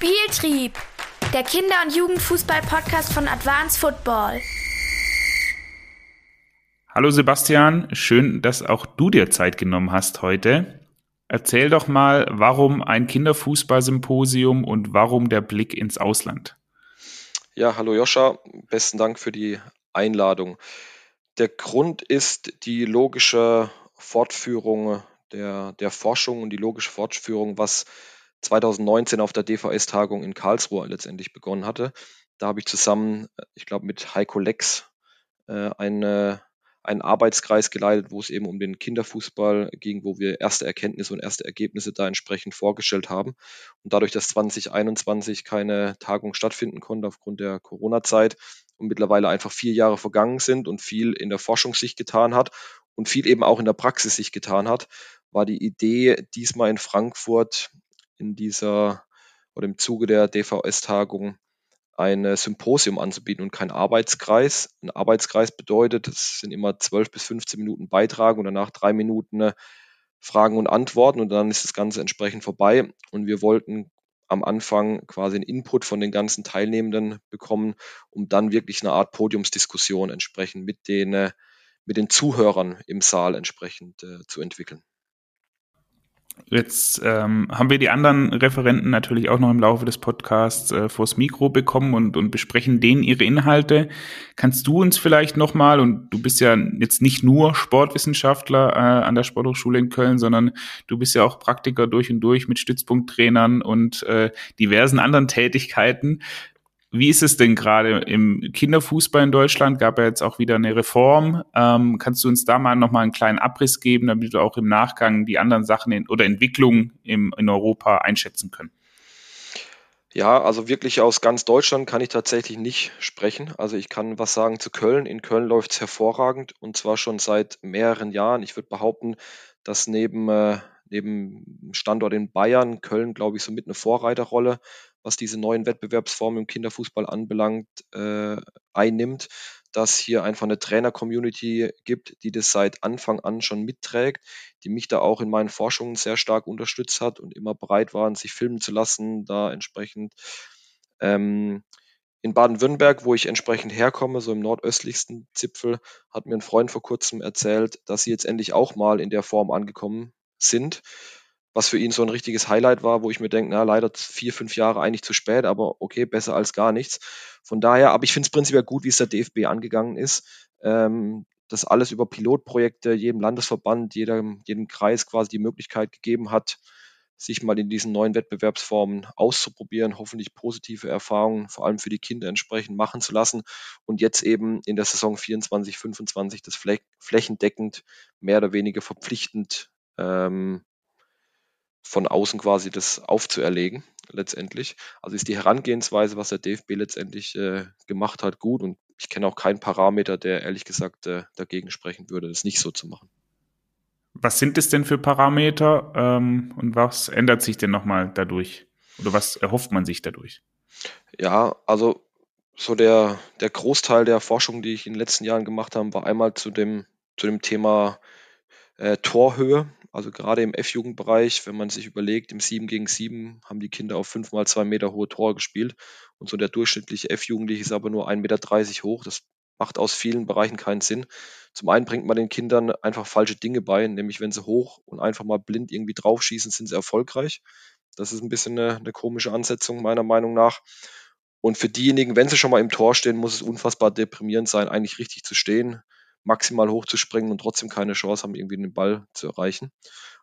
Spieltrieb, der Kinder- und Jugendfußball-Podcast von Advanced Football. Hallo Sebastian, schön, dass auch du dir Zeit genommen hast heute. Erzähl doch mal, warum ein Kinderfußball-Symposium und warum der Blick ins Ausland? Ja, hallo Joscha, besten Dank für die Einladung. Der Grund ist die logische Fortführung der, der Forschung und die logische Fortführung, was 2019 auf der DVS-Tagung in Karlsruhe letztendlich begonnen hatte. Da habe ich zusammen, ich glaube, mit Heiko Lex äh, eine, einen Arbeitskreis geleitet, wo es eben um den Kinderfußball ging, wo wir erste Erkenntnisse und erste Ergebnisse da entsprechend vorgestellt haben. Und dadurch, dass 2021 keine Tagung stattfinden konnte aufgrund der Corona-Zeit und mittlerweile einfach vier Jahre vergangen sind und viel in der Forschung sich getan hat und viel eben auch in der Praxis sich getan hat, war die Idee, diesmal in Frankfurt in dieser oder im Zuge der DVS-Tagung ein Symposium anzubieten und kein Arbeitskreis. Ein Arbeitskreis bedeutet, es sind immer 12 bis 15 Minuten Beitrag und danach drei Minuten äh, Fragen und Antworten und dann ist das Ganze entsprechend vorbei. Und wir wollten am Anfang quasi einen Input von den ganzen Teilnehmenden bekommen, um dann wirklich eine Art Podiumsdiskussion entsprechend mit den, mit den Zuhörern im Saal entsprechend äh, zu entwickeln. Jetzt ähm, haben wir die anderen Referenten natürlich auch noch im Laufe des Podcasts äh, vors Mikro bekommen und, und besprechen denen ihre Inhalte. Kannst du uns vielleicht nochmal, und du bist ja jetzt nicht nur Sportwissenschaftler äh, an der Sporthochschule in Köln, sondern du bist ja auch Praktiker durch und durch mit Stützpunkttrainern und äh, diversen anderen Tätigkeiten. Wie ist es denn gerade im Kinderfußball in Deutschland? Gab ja jetzt auch wieder eine Reform. Ähm, kannst du uns da mal nochmal einen kleinen Abriss geben, damit wir auch im Nachgang die anderen Sachen in, oder Entwicklungen im, in Europa einschätzen können? Ja, also wirklich aus ganz Deutschland kann ich tatsächlich nicht sprechen. Also ich kann was sagen zu Köln. In Köln läuft es hervorragend und zwar schon seit mehreren Jahren. Ich würde behaupten, dass neben, äh, neben Standort in Bayern Köln, glaube ich, so mit eine Vorreiterrolle was diese neuen Wettbewerbsformen im Kinderfußball anbelangt, äh, einnimmt, dass hier einfach eine Trainer-Community gibt, die das seit Anfang an schon mitträgt, die mich da auch in meinen Forschungen sehr stark unterstützt hat und immer bereit waren, sich filmen zu lassen, da entsprechend ähm, in Baden-Württemberg, wo ich entsprechend herkomme, so im nordöstlichsten Zipfel, hat mir ein Freund vor kurzem erzählt, dass sie jetzt endlich auch mal in der Form angekommen sind was für ihn so ein richtiges Highlight war, wo ich mir denke, na, leider vier, fünf Jahre eigentlich zu spät, aber okay, besser als gar nichts. Von daher, aber ich finde es prinzipiell gut, wie es der DFB angegangen ist. Ähm, das alles über Pilotprojekte, jedem Landesverband, jedem, jedem Kreis quasi die Möglichkeit gegeben hat, sich mal in diesen neuen Wettbewerbsformen auszuprobieren, hoffentlich positive Erfahrungen, vor allem für die Kinder entsprechend machen zu lassen und jetzt eben in der Saison 24, 25 das flächendeckend mehr oder weniger verpflichtend ähm, von außen quasi das aufzuerlegen, letztendlich. Also ist die Herangehensweise, was der DFB letztendlich äh, gemacht hat, gut und ich kenne auch keinen Parameter, der ehrlich gesagt äh, dagegen sprechen würde, das nicht so zu machen. Was sind es denn für Parameter ähm, und was ändert sich denn nochmal dadurch? Oder was erhofft man sich dadurch? Ja, also so der, der Großteil der Forschung, die ich in den letzten Jahren gemacht habe, war einmal zu dem, zu dem Thema äh, Torhöhe. Also gerade im F-Jugendbereich, wenn man sich überlegt, im 7 gegen 7 haben die Kinder auf 5 mal 2 Meter hohe Tore gespielt. Und so der durchschnittliche F-Jugendliche ist aber nur 1,30 Meter hoch. Das macht aus vielen Bereichen keinen Sinn. Zum einen bringt man den Kindern einfach falsche Dinge bei, nämlich wenn sie hoch und einfach mal blind irgendwie draufschießen, sind sie erfolgreich. Das ist ein bisschen eine, eine komische Ansetzung meiner Meinung nach. Und für diejenigen, wenn sie schon mal im Tor stehen, muss es unfassbar deprimierend sein, eigentlich richtig zu stehen maximal hochzuspringen und trotzdem keine Chance haben, irgendwie den Ball zu erreichen.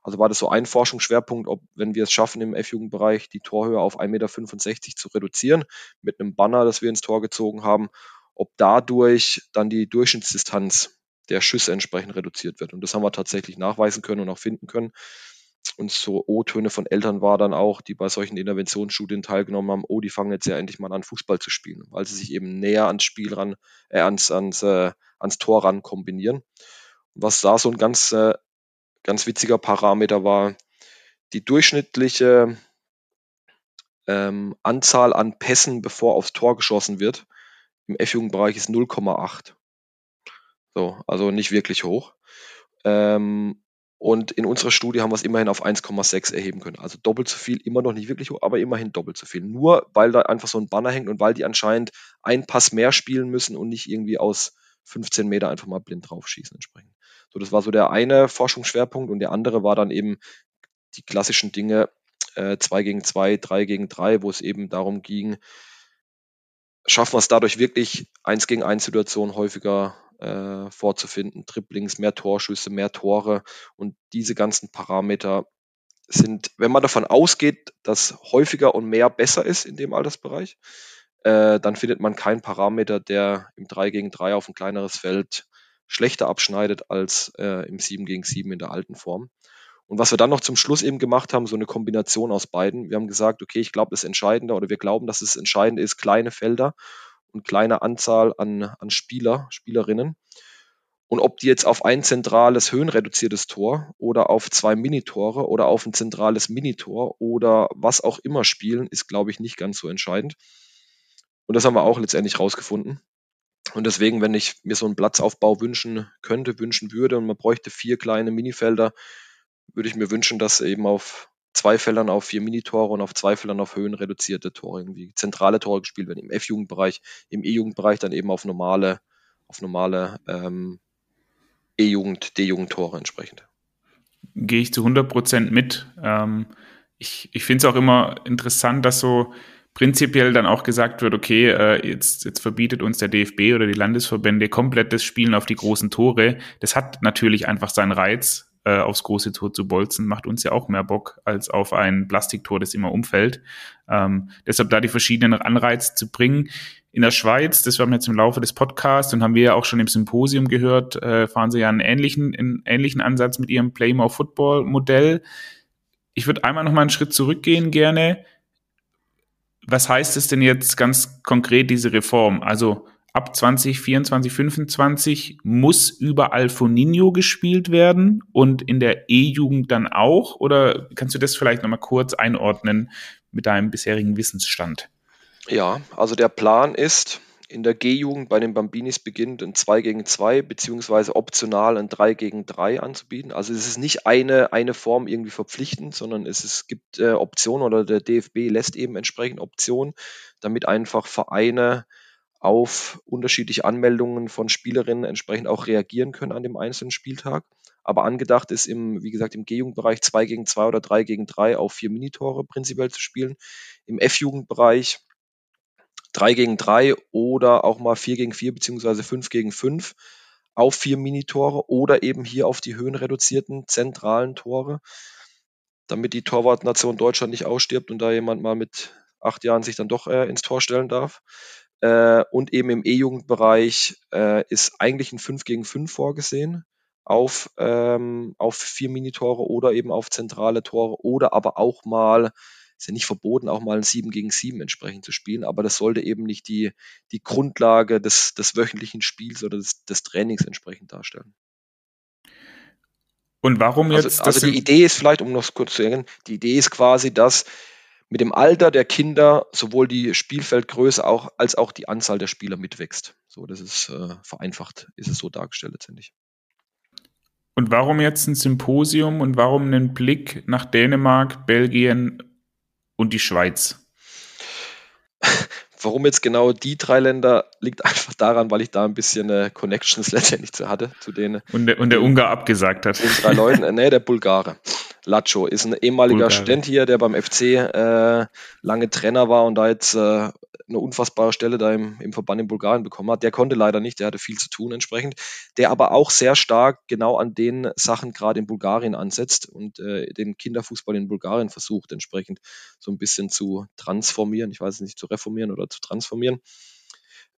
Also war das so ein Forschungsschwerpunkt, ob, wenn wir es schaffen, im F-Jugendbereich die Torhöhe auf 1,65 Meter zu reduzieren, mit einem Banner, das wir ins Tor gezogen haben, ob dadurch dann die Durchschnittsdistanz der Schüsse entsprechend reduziert wird. Und das haben wir tatsächlich nachweisen können und auch finden können. Und so O-Töne von Eltern war dann auch, die bei solchen Interventionsstudien teilgenommen haben, oh, die fangen jetzt ja endlich mal an, Fußball zu spielen, weil sie sich eben näher ans Spiel ran, äh, ans, ans, äh, ans Tor ran kombinieren. was da so ein ganz, äh, ganz witziger Parameter war, die durchschnittliche ähm, Anzahl an Pässen, bevor aufs Tor geschossen wird, im F-Jugendbereich ist 0,8. So, also nicht wirklich hoch. Ähm, Und in unserer Studie haben wir es immerhin auf 1,6 erheben können. Also doppelt so viel, immer noch nicht wirklich hoch, aber immerhin doppelt so viel. Nur weil da einfach so ein Banner hängt und weil die anscheinend einen Pass mehr spielen müssen und nicht irgendwie aus 15 Meter einfach mal blind draufschießen entsprechend. So, das war so der eine Forschungsschwerpunkt und der andere war dann eben die klassischen Dinge 2 äh, gegen 2, 3 gegen 3, wo es eben darum ging, schaffen wir es dadurch wirklich 1 gegen 1 Situationen häufiger äh, vorzufinden, Triplings, mehr Torschüsse, mehr Tore und diese ganzen Parameter sind, wenn man davon ausgeht, dass häufiger und mehr besser ist in dem Altersbereich, äh, dann findet man keinen Parameter, der im 3 gegen 3 auf ein kleineres Feld schlechter abschneidet als äh, im 7 gegen 7 in der alten Form. Und was wir dann noch zum Schluss eben gemacht haben, so eine Kombination aus beiden. Wir haben gesagt, okay, ich glaube, das Entscheidende oder wir glauben, dass es entscheidend ist, kleine Felder und kleine Anzahl an, an Spieler, Spielerinnen. Und ob die jetzt auf ein zentrales höhenreduziertes Tor oder auf zwei Minitore oder auf ein zentrales Minitor oder was auch immer spielen, ist, glaube ich, nicht ganz so entscheidend. Und das haben wir auch letztendlich rausgefunden. Und deswegen, wenn ich mir so einen Platzaufbau wünschen könnte, wünschen würde und man bräuchte vier kleine Minifelder, würde ich mir wünschen, dass eben auf zwei Feldern auf vier Minitore und auf zwei Feldern auf Höhen reduzierte Tore, irgendwie zentrale Tore gespielt werden, im F-Jugendbereich, im E-Jugendbereich dann eben auf normale, auf normale ähm, E-Jugend, D-Jugend-Tore entsprechend. Gehe ich zu 100 Prozent mit. Ähm, ich ich finde es auch immer interessant, dass so prinzipiell dann auch gesagt wird, okay, äh, jetzt, jetzt verbietet uns der DFB oder die Landesverbände komplett das Spielen auf die großen Tore. Das hat natürlich einfach seinen Reiz äh, aufs große Tor zu bolzen, macht uns ja auch mehr Bock als auf ein Plastiktor, das immer umfällt. Ähm, deshalb da die verschiedenen Anreize zu bringen. In der Schweiz, das war jetzt im Laufe des Podcasts und haben wir ja auch schon im Symposium gehört, äh, fahren sie ja einen ähnlichen, einen ähnlichen Ansatz mit ihrem Play More Football Modell. Ich würde einmal noch mal einen Schritt zurückgehen gerne. Was heißt es denn jetzt ganz konkret, diese Reform? Also ab 2024, 2025 muss überall Foninho gespielt werden und in der E-Jugend dann auch? Oder kannst du das vielleicht nochmal kurz einordnen mit deinem bisherigen Wissensstand? Ja, also der Plan ist, in der G-Jugend bei den Bambinis beginnt ein 2 gegen 2 beziehungsweise optional ein 3 gegen 3 anzubieten. Also es ist nicht eine, eine Form irgendwie verpflichtend, sondern es, es gibt äh, Optionen oder der DFB lässt eben entsprechend Optionen, damit einfach Vereine auf unterschiedliche Anmeldungen von Spielerinnen entsprechend auch reagieren können an dem einzelnen Spieltag. Aber angedacht ist im, wie gesagt, im G-Jugendbereich 2 gegen 2 oder 3 gegen 3 auf vier Minitore prinzipiell zu spielen. Im F-Jugendbereich 3 gegen 3 oder auch mal 4 gegen 4 beziehungsweise 5 gegen 5 auf vier Minitore oder eben hier auf die höhenreduzierten zentralen Tore, damit die Torwartnation Deutschland nicht ausstirbt und da jemand mal mit acht Jahren sich dann doch äh, ins Tor stellen darf. Äh, und eben im E-Jugendbereich äh, ist eigentlich ein 5 gegen 5 vorgesehen auf, ähm, auf vier Minitore oder eben auf zentrale Tore oder aber auch mal, ist ja nicht verboten, auch mal ein 7 gegen 7 entsprechend zu spielen, aber das sollte eben nicht die, die Grundlage des, des wöchentlichen Spiels oder des, des Trainings entsprechend darstellen. Und warum also, jetzt? Also, also die Idee ist vielleicht, um noch kurz zu erinnern, die Idee ist quasi, dass mit dem Alter der Kinder sowohl die Spielfeldgröße auch, als auch die Anzahl der Spieler mitwächst. So, das ist äh, vereinfacht, ist es so dargestellt letztendlich. Und warum jetzt ein Symposium und warum einen Blick nach Dänemark, Belgien und die Schweiz? Warum jetzt genau die drei Länder, liegt einfach daran, weil ich da ein bisschen äh, Connections letztendlich zu hatte, zu denen. Und der, und der Ungar abgesagt hat. Den drei Leuten, äh, nee, der Bulgare. Lacho ist ein ehemaliger Bulgare. Student hier, der beim FC äh, lange Trainer war und da jetzt äh, eine unfassbare Stelle da im, im Verband in Bulgarien bekommen hat. Der konnte leider nicht, der hatte viel zu tun entsprechend. Der aber auch sehr stark genau an den Sachen gerade in Bulgarien ansetzt und äh, den Kinderfußball in Bulgarien versucht, entsprechend so ein bisschen zu transformieren. Ich weiß nicht, zu reformieren oder zu transformieren.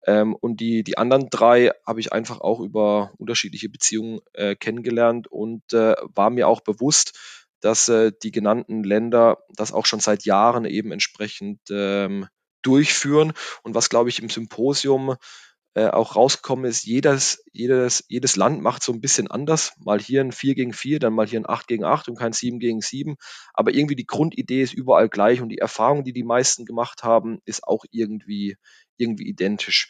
Ähm, und die, die anderen drei habe ich einfach auch über unterschiedliche Beziehungen äh, kennengelernt und äh, war mir auch bewusst, dass äh, die genannten Länder das auch schon seit Jahren eben entsprechend ähm, durchführen. Und was, glaube ich, im Symposium äh, auch rausgekommen ist, jedes, jedes, jedes Land macht so ein bisschen anders. Mal hier ein 4 gegen 4, dann mal hier ein 8 gegen 8 und kein 7 gegen 7. Aber irgendwie die Grundidee ist überall gleich und die Erfahrung, die die meisten gemacht haben, ist auch irgendwie, irgendwie identisch.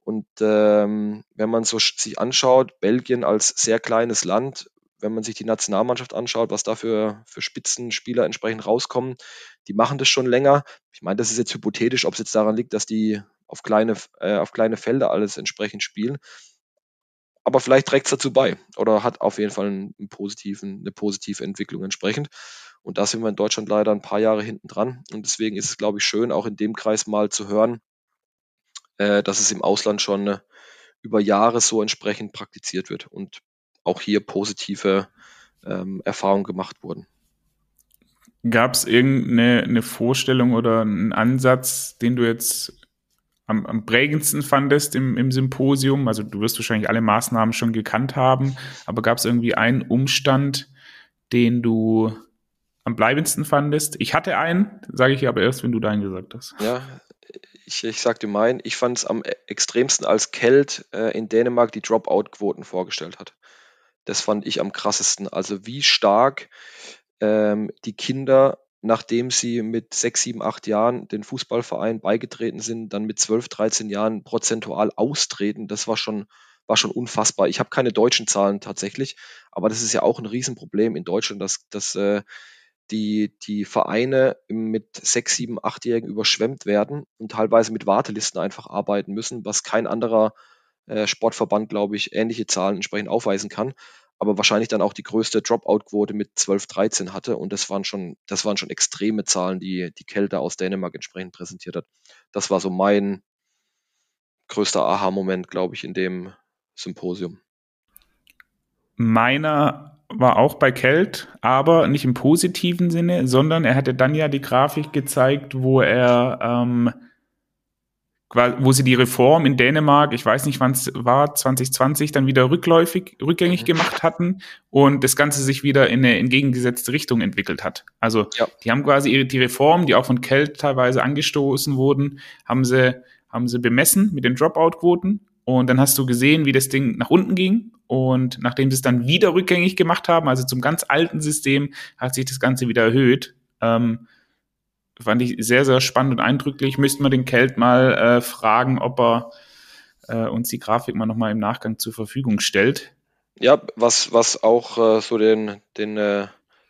Und ähm, wenn man so sich anschaut, Belgien als sehr kleines Land wenn man sich die Nationalmannschaft anschaut, was da für, für Spitzenspieler entsprechend rauskommen, die machen das schon länger. Ich meine, das ist jetzt hypothetisch, ob es jetzt daran liegt, dass die auf kleine, äh, auf kleine Felder alles entsprechend spielen. Aber vielleicht trägt es dazu bei oder hat auf jeden Fall einen, positiven, eine positive Entwicklung entsprechend. Und da sind wir in Deutschland leider ein paar Jahre hinten dran. Und deswegen ist es, glaube ich, schön, auch in dem Kreis mal zu hören, äh, dass es im Ausland schon äh, über Jahre so entsprechend praktiziert wird und auch hier positive ähm, Erfahrungen gemacht wurden. Gab es irgendeine eine Vorstellung oder einen Ansatz, den du jetzt am, am prägendsten fandest im, im Symposium? Also du wirst wahrscheinlich alle Maßnahmen schon gekannt haben, aber gab es irgendwie einen Umstand, den du am bleibendsten fandest? Ich hatte einen, sage ich aber erst, wenn du deinen gesagt hast. Ja, ich, ich sag dir meinen, ich fand es am e-, extremsten, als Kelt äh, in Dänemark die Dropout-Quoten vorgestellt hat. Das fand ich am krassesten. Also wie stark ähm, die Kinder, nachdem sie mit sechs, sieben, acht Jahren den Fußballverein beigetreten sind, dann mit zwölf, dreizehn Jahren prozentual austreten, das war schon, war schon unfassbar. Ich habe keine deutschen Zahlen tatsächlich, aber das ist ja auch ein Riesenproblem in Deutschland, dass, dass äh, die, die Vereine mit sechs, sieben, achtjährigen überschwemmt werden und teilweise mit Wartelisten einfach arbeiten müssen, was kein anderer äh, Sportverband, glaube ich, ähnliche Zahlen entsprechend aufweisen kann, aber wahrscheinlich dann auch die größte Dropout-Quote mit 12, 13 hatte. Und das waren schon, das waren schon extreme Zahlen, die die Kälte aus Dänemark entsprechend präsentiert hat. Das war so mein größter Aha-Moment, glaube ich, in dem Symposium. Meiner war auch bei Kelt, aber nicht im positiven Sinne, sondern er hatte dann ja die Grafik gezeigt, wo er ähm, wo sie die Reform in Dänemark, ich weiß nicht wann es war, 2020 dann wieder rückläufig, rückgängig mhm. gemacht hatten und das Ganze sich wieder in eine entgegengesetzte Richtung entwickelt hat. Also ja. die haben quasi ihre, die Reform, die auch von Kelt teilweise angestoßen wurden, haben sie, haben sie bemessen mit den Dropout-Quoten und dann hast du gesehen, wie das Ding nach unten ging und nachdem sie es dann wieder rückgängig gemacht haben, also zum ganz alten System, hat sich das Ganze wieder erhöht. Ähm, fand ich sehr, sehr spannend und eindrücklich. Müssten wir den Kelt mal äh, fragen, ob er äh, uns die Grafik mal nochmal im Nachgang zur Verfügung stellt. Ja, was, was auch äh, so den, den äh,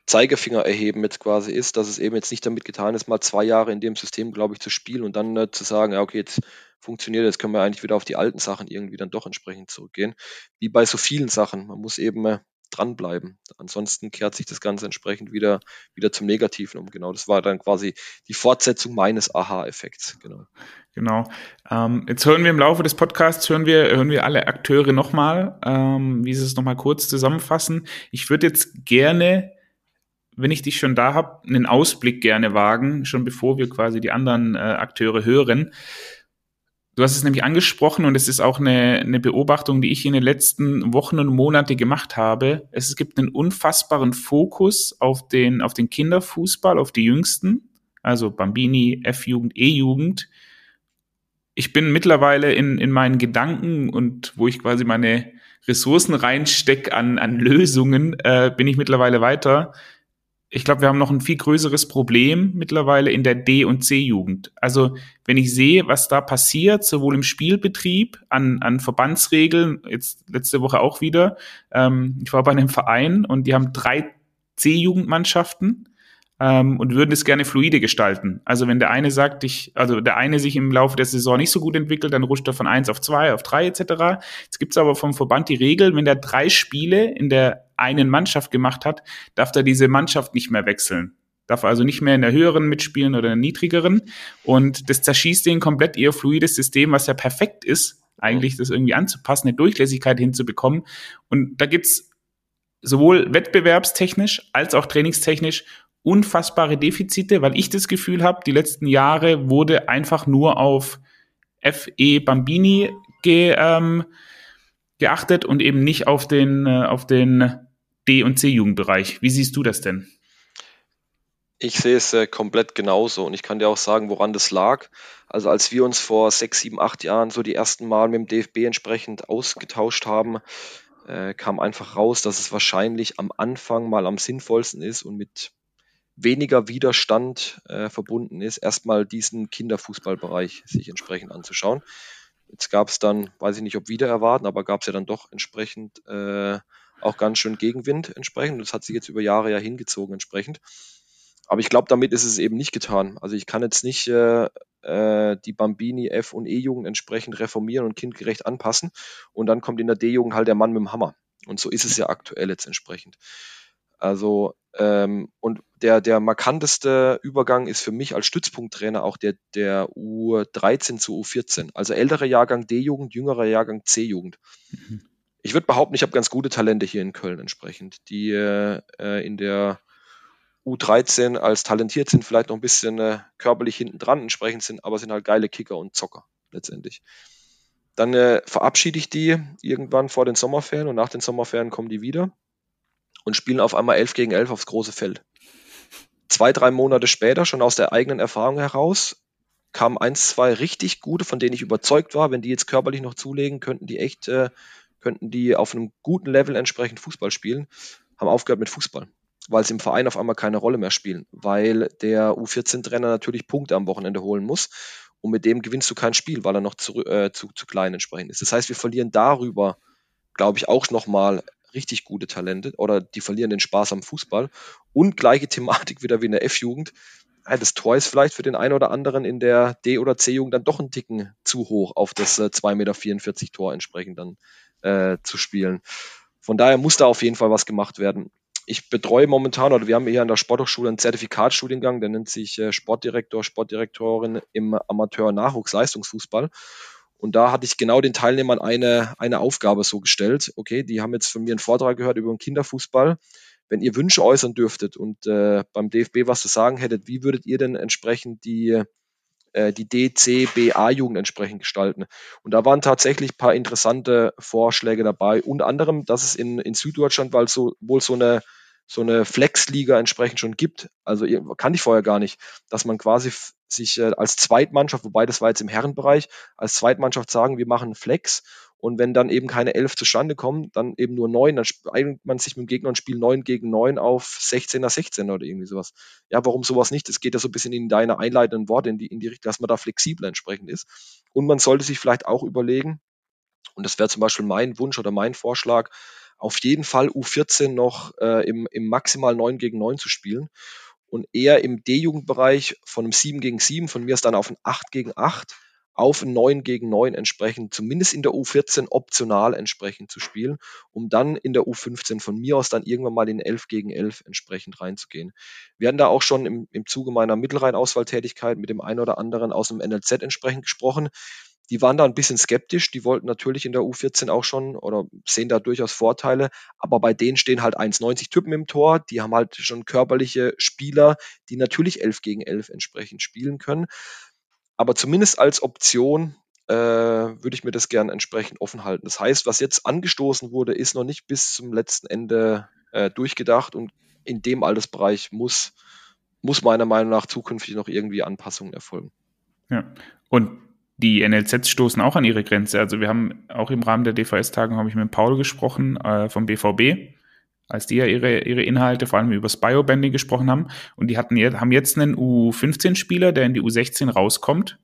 Zeigefinger erheben mit quasi ist, dass es eben jetzt nicht damit getan ist, mal zwei Jahre in dem System, glaube ich, zu spielen und dann äh, zu sagen, ja, okay, jetzt funktioniert, jetzt können wir eigentlich wieder auf die alten Sachen irgendwie dann doch entsprechend zurückgehen. Wie bei so vielen Sachen. Man muss eben äh, dranbleiben. Ansonsten kehrt sich das Ganze entsprechend wieder, wieder zum Negativen um. Genau, das war dann quasi die Fortsetzung meines Aha-Effekts. Genau. Genau. Ähm, jetzt hören wir im Laufe des Podcasts, hören wir, hören wir alle Akteure nochmal, ähm, wie sie es nochmal kurz zusammenfassen. Ich würde jetzt gerne, wenn ich dich schon da habe, einen Ausblick gerne wagen, schon bevor wir quasi die anderen äh, Akteure hören. Du hast es nämlich angesprochen und es ist auch eine, eine Beobachtung, die ich in den letzten Wochen und Monate gemacht habe. Es gibt einen unfassbaren Fokus auf den, auf den Kinderfußball, auf die Jüngsten, also Bambini, F-Jugend, E-Jugend. Ich bin mittlerweile in, in meinen Gedanken und wo ich quasi meine Ressourcen reinstecke an, an Lösungen, äh, bin ich mittlerweile weiter ich glaube, wir haben noch ein viel größeres Problem mittlerweile in der D- und C-Jugend. Also wenn ich sehe, was da passiert, sowohl im Spielbetrieb, an, an Verbandsregeln, jetzt letzte Woche auch wieder, ähm, ich war bei einem Verein und die haben drei C-Jugendmannschaften ähm, und würden es gerne fluide gestalten. Also wenn der eine sagt, ich, also der eine sich im Laufe der Saison nicht so gut entwickelt, dann rutscht er von eins auf zwei, auf drei etc. Jetzt gibt es aber vom Verband die Regel, wenn der drei Spiele in der einen Mannschaft gemacht hat, darf er diese Mannschaft nicht mehr wechseln. Darf also nicht mehr in der höheren mitspielen oder in der niedrigeren. Und das zerschießt den komplett ihr fluides System, was ja perfekt ist, eigentlich das irgendwie anzupassen, eine Durchlässigkeit hinzubekommen. Und da gibt's sowohl wettbewerbstechnisch als auch trainingstechnisch unfassbare Defizite, weil ich das Gefühl habe, die letzten Jahre wurde einfach nur auf FE Bambini ge, ähm, geachtet und eben nicht auf den, äh, auf den D- und C-Jugendbereich. Wie siehst du das denn? Ich sehe es äh, komplett genauso und ich kann dir auch sagen, woran das lag. Also als wir uns vor sechs, sieben, acht Jahren so die ersten Mal mit dem DFB entsprechend ausgetauscht haben, äh, kam einfach raus, dass es wahrscheinlich am Anfang mal am sinnvollsten ist und mit weniger Widerstand äh, verbunden ist, erstmal diesen Kinderfußballbereich sich entsprechend anzuschauen. Jetzt gab es dann, weiß ich nicht, ob wieder erwarten, aber gab es ja dann doch entsprechend äh, auch ganz schön Gegenwind entsprechend. Das hat sich jetzt über Jahre ja hingezogen entsprechend. Aber ich glaube, damit ist es eben nicht getan. Also ich kann jetzt nicht äh, äh die Bambini F- und E-Jugend entsprechend reformieren und kindgerecht anpassen. Und dann kommt in der D-Jugend halt der Mann mit dem Hammer. Und so ist es ja aktuell jetzt entsprechend. Also, ähm, und der, der markanteste Übergang ist für mich als Stützpunkttrainer auch der, der U13 zu U14. Also älterer Jahrgang D-Jugend, jüngerer Jahrgang C-Jugend. Mhm. Ich würde behaupten, ich habe ganz gute Talente hier in Köln entsprechend, die äh, in der U13 als talentiert sind, vielleicht noch ein bisschen äh, körperlich hinten dran entsprechend sind, aber sind halt geile Kicker und Zocker letztendlich. Dann äh, verabschiede ich die irgendwann vor den Sommerferien und nach den Sommerferien kommen die wieder und spielen auf einmal 11 gegen 11 aufs große Feld. Zwei, drei Monate später, schon aus der eigenen Erfahrung heraus, kamen eins, zwei richtig gute, von denen ich überzeugt war, wenn die jetzt körperlich noch zulegen, könnten die echt, äh, könnten die auf einem guten Level entsprechend Fußball spielen, haben aufgehört mit Fußball, weil sie im Verein auf einmal keine Rolle mehr spielen, weil der U14-Trainer natürlich Punkte am Wochenende holen muss und mit dem gewinnst du kein Spiel, weil er noch zu, äh, zu, zu klein entsprechend ist. Das heißt, wir verlieren darüber, glaube ich, auch nochmal richtig gute Talente oder die verlieren den Spaß am Fußball. Und gleiche Thematik wieder wie in der F-Jugend. Das Tor ist vielleicht für den einen oder anderen in der D- oder C-Jugend dann doch ein Ticken zu hoch auf das äh, 2,44 Meter Tor entsprechend dann äh, zu spielen. Von daher muss da auf jeden Fall was gemacht werden. Ich betreue momentan, oder wir haben hier an der Sporthochschule einen Zertifikatstudiengang, der nennt sich äh, Sportdirektor, Sportdirektorin im Amateur-Nachwuchsleistungsfußball. Und da hatte ich genau den Teilnehmern eine, eine Aufgabe so gestellt. Okay, die haben jetzt von mir einen Vortrag gehört über den Kinderfußball. Wenn ihr Wünsche äußern dürftet und äh, beim DFB was zu sagen hättet, wie würdet ihr denn entsprechend die, äh, die DCBA-Jugend entsprechend gestalten? Und da waren tatsächlich ein paar interessante Vorschläge dabei. Unter anderem, dass es in, in Süddeutschland weil so, wohl so eine so eine Flex-Liga entsprechend schon gibt. Also kann ich vorher gar nicht, dass man quasi sich äh, als Zweitmannschaft, wobei das war jetzt im Herrenbereich, als Zweitmannschaft sagen, wir machen Flex und wenn dann eben keine elf zustande kommen, dann eben nur neun, dann einigt man sich mit dem Gegner und spielt neun gegen neun auf 16er, 16er oder irgendwie sowas. Ja, warum sowas nicht? Das geht ja so ein bisschen in deine einleitenden Worte in die, in die Richtung, dass man da flexibler entsprechend ist. Und man sollte sich vielleicht auch überlegen, und das wäre zum Beispiel mein Wunsch oder mein Vorschlag, auf jeden Fall U14 noch äh, im, im maximal 9 gegen 9 zu spielen und eher im D-Jugendbereich von einem 7 gegen 7, von mir ist dann auf ein 8 gegen 8, auf ein 9 gegen 9 entsprechend, zumindest in der U14 optional entsprechend zu spielen, um dann in der U15 von mir aus dann irgendwann mal in 11 gegen 11 entsprechend reinzugehen. Wir hatten da auch schon im, im Zuge meiner Mittelrhein-Auswahltätigkeit mit dem einen oder anderen aus dem NLZ entsprechend gesprochen die waren da ein bisschen skeptisch. Die wollten natürlich in der U14 auch schon oder sehen da durchaus Vorteile. Aber bei denen stehen halt 1,90 Typen im Tor. Die haben halt schon körperliche Spieler, die natürlich 11 gegen 11 entsprechend spielen können. Aber zumindest als Option äh, würde ich mir das gern entsprechend offen halten. Das heißt, was jetzt angestoßen wurde, ist noch nicht bis zum letzten Ende äh, durchgedacht und in dem Altersbereich muss, muss meiner Meinung nach zukünftig noch irgendwie Anpassungen erfolgen. Ja, und die NLZs stoßen auch an ihre Grenze. Also wir haben auch im Rahmen der DVS-Tagen habe ich mit Paul gesprochen äh, vom BVB, als die ja ihre, ihre Inhalte vor allem über das Biobanding gesprochen haben. Und die hatten jetzt, haben jetzt einen U15-Spieler, der in die U16 rauskommt.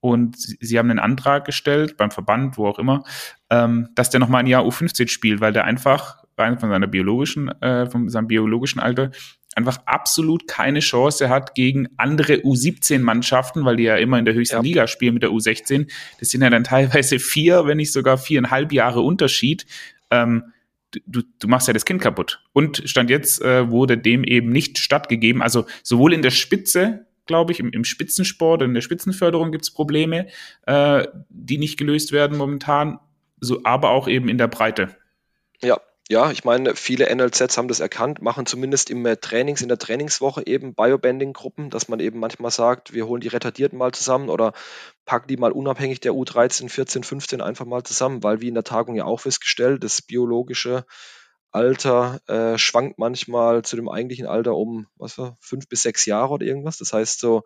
Und sie, sie haben einen Antrag gestellt beim Verband, wo auch immer, ähm, dass der nochmal ein Jahr U15 spielt, weil der einfach rein von seiner biologischen, äh, von seinem biologischen Alter einfach absolut keine Chance hat gegen andere U17-Mannschaften, weil die ja immer in der höchsten ja. Liga spielen mit der U16. Das sind ja dann teilweise vier, wenn nicht sogar viereinhalb Jahre Unterschied. Ähm, du, du machst ja das Kind kaputt. Und Stand jetzt äh, wurde dem eben nicht stattgegeben. Also sowohl in der Spitze, glaube ich, im, im Spitzensport, in der Spitzenförderung gibt es Probleme, äh, die nicht gelöst werden momentan, so, aber auch eben in der Breite. Ja, ja, ich meine, viele NLZs haben das erkannt, machen zumindest im Trainings, in der Trainingswoche eben Biobanding-Gruppen, dass man eben manchmal sagt, wir holen die Retardierten mal zusammen oder packen die mal unabhängig der U13, 14, 15 einfach mal zusammen, weil wie in der Tagung ja auch festgestellt, das biologische Alter äh, schwankt manchmal zu dem eigentlichen Alter um, was war, fünf bis sechs Jahre oder irgendwas. Das heißt so,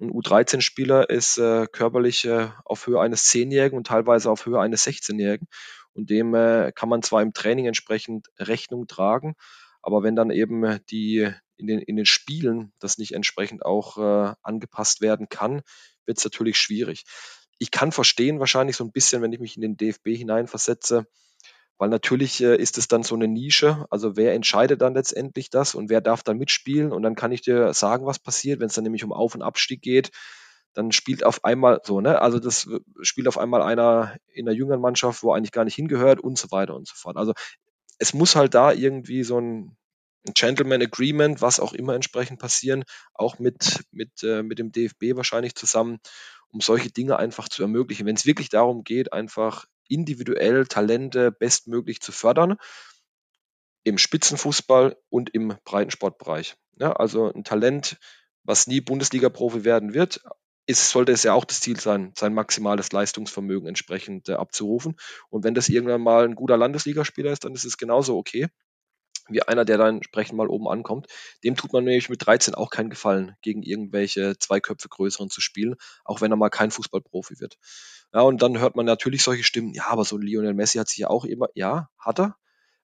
ein U13-Spieler ist äh, körperlich äh, auf Höhe eines Zehnjährigen und teilweise auf Höhe eines 16-Jährigen. Und dem äh, kann man zwar im Training entsprechend Rechnung tragen, aber wenn dann eben die in den, in den Spielen das nicht entsprechend auch äh, angepasst werden kann, wird es natürlich schwierig. Ich kann verstehen wahrscheinlich so ein bisschen, wenn ich mich in den DFB hineinversetze, weil natürlich äh, ist es dann so eine Nische. Also wer entscheidet dann letztendlich das und wer darf dann mitspielen? Und dann kann ich dir sagen, was passiert, wenn es dann nämlich um Auf- und Abstieg geht. Dann spielt auf einmal so, ne? Also das spielt auf einmal einer in der jüngeren Mannschaft, wo eigentlich gar nicht hingehört und so weiter und so fort. Also es muss halt da irgendwie so ein, Gentleman Agreement, was auch immer entsprechend passieren, auch mit, mit, äh, mit dem DFB wahrscheinlich zusammen, um solche Dinge einfach zu ermöglichen. Wenn es wirklich darum geht, einfach individuell Talente bestmöglich zu fördern, im Spitzenfußball und im Breitensportbereich. Ja, also ein Talent, was nie Bundesliga-Profi werden wird, ist, sollte es ja auch das Ziel sein, sein maximales Leistungsvermögen entsprechend äh, abzurufen. Und wenn das irgendwann mal ein guter Landesligaspieler ist, dann ist es genauso okay wie einer, der dann entsprechend mal oben ankommt. Dem tut man nämlich mit 13 auch keinen Gefallen, gegen irgendwelche zwei Köpfe größeren zu spielen, auch wenn er mal kein Fußballprofi wird. Ja, und dann hört man natürlich solche Stimmen, ja, aber so Lionel Messi hat sich ja auch immer, ja, hat er.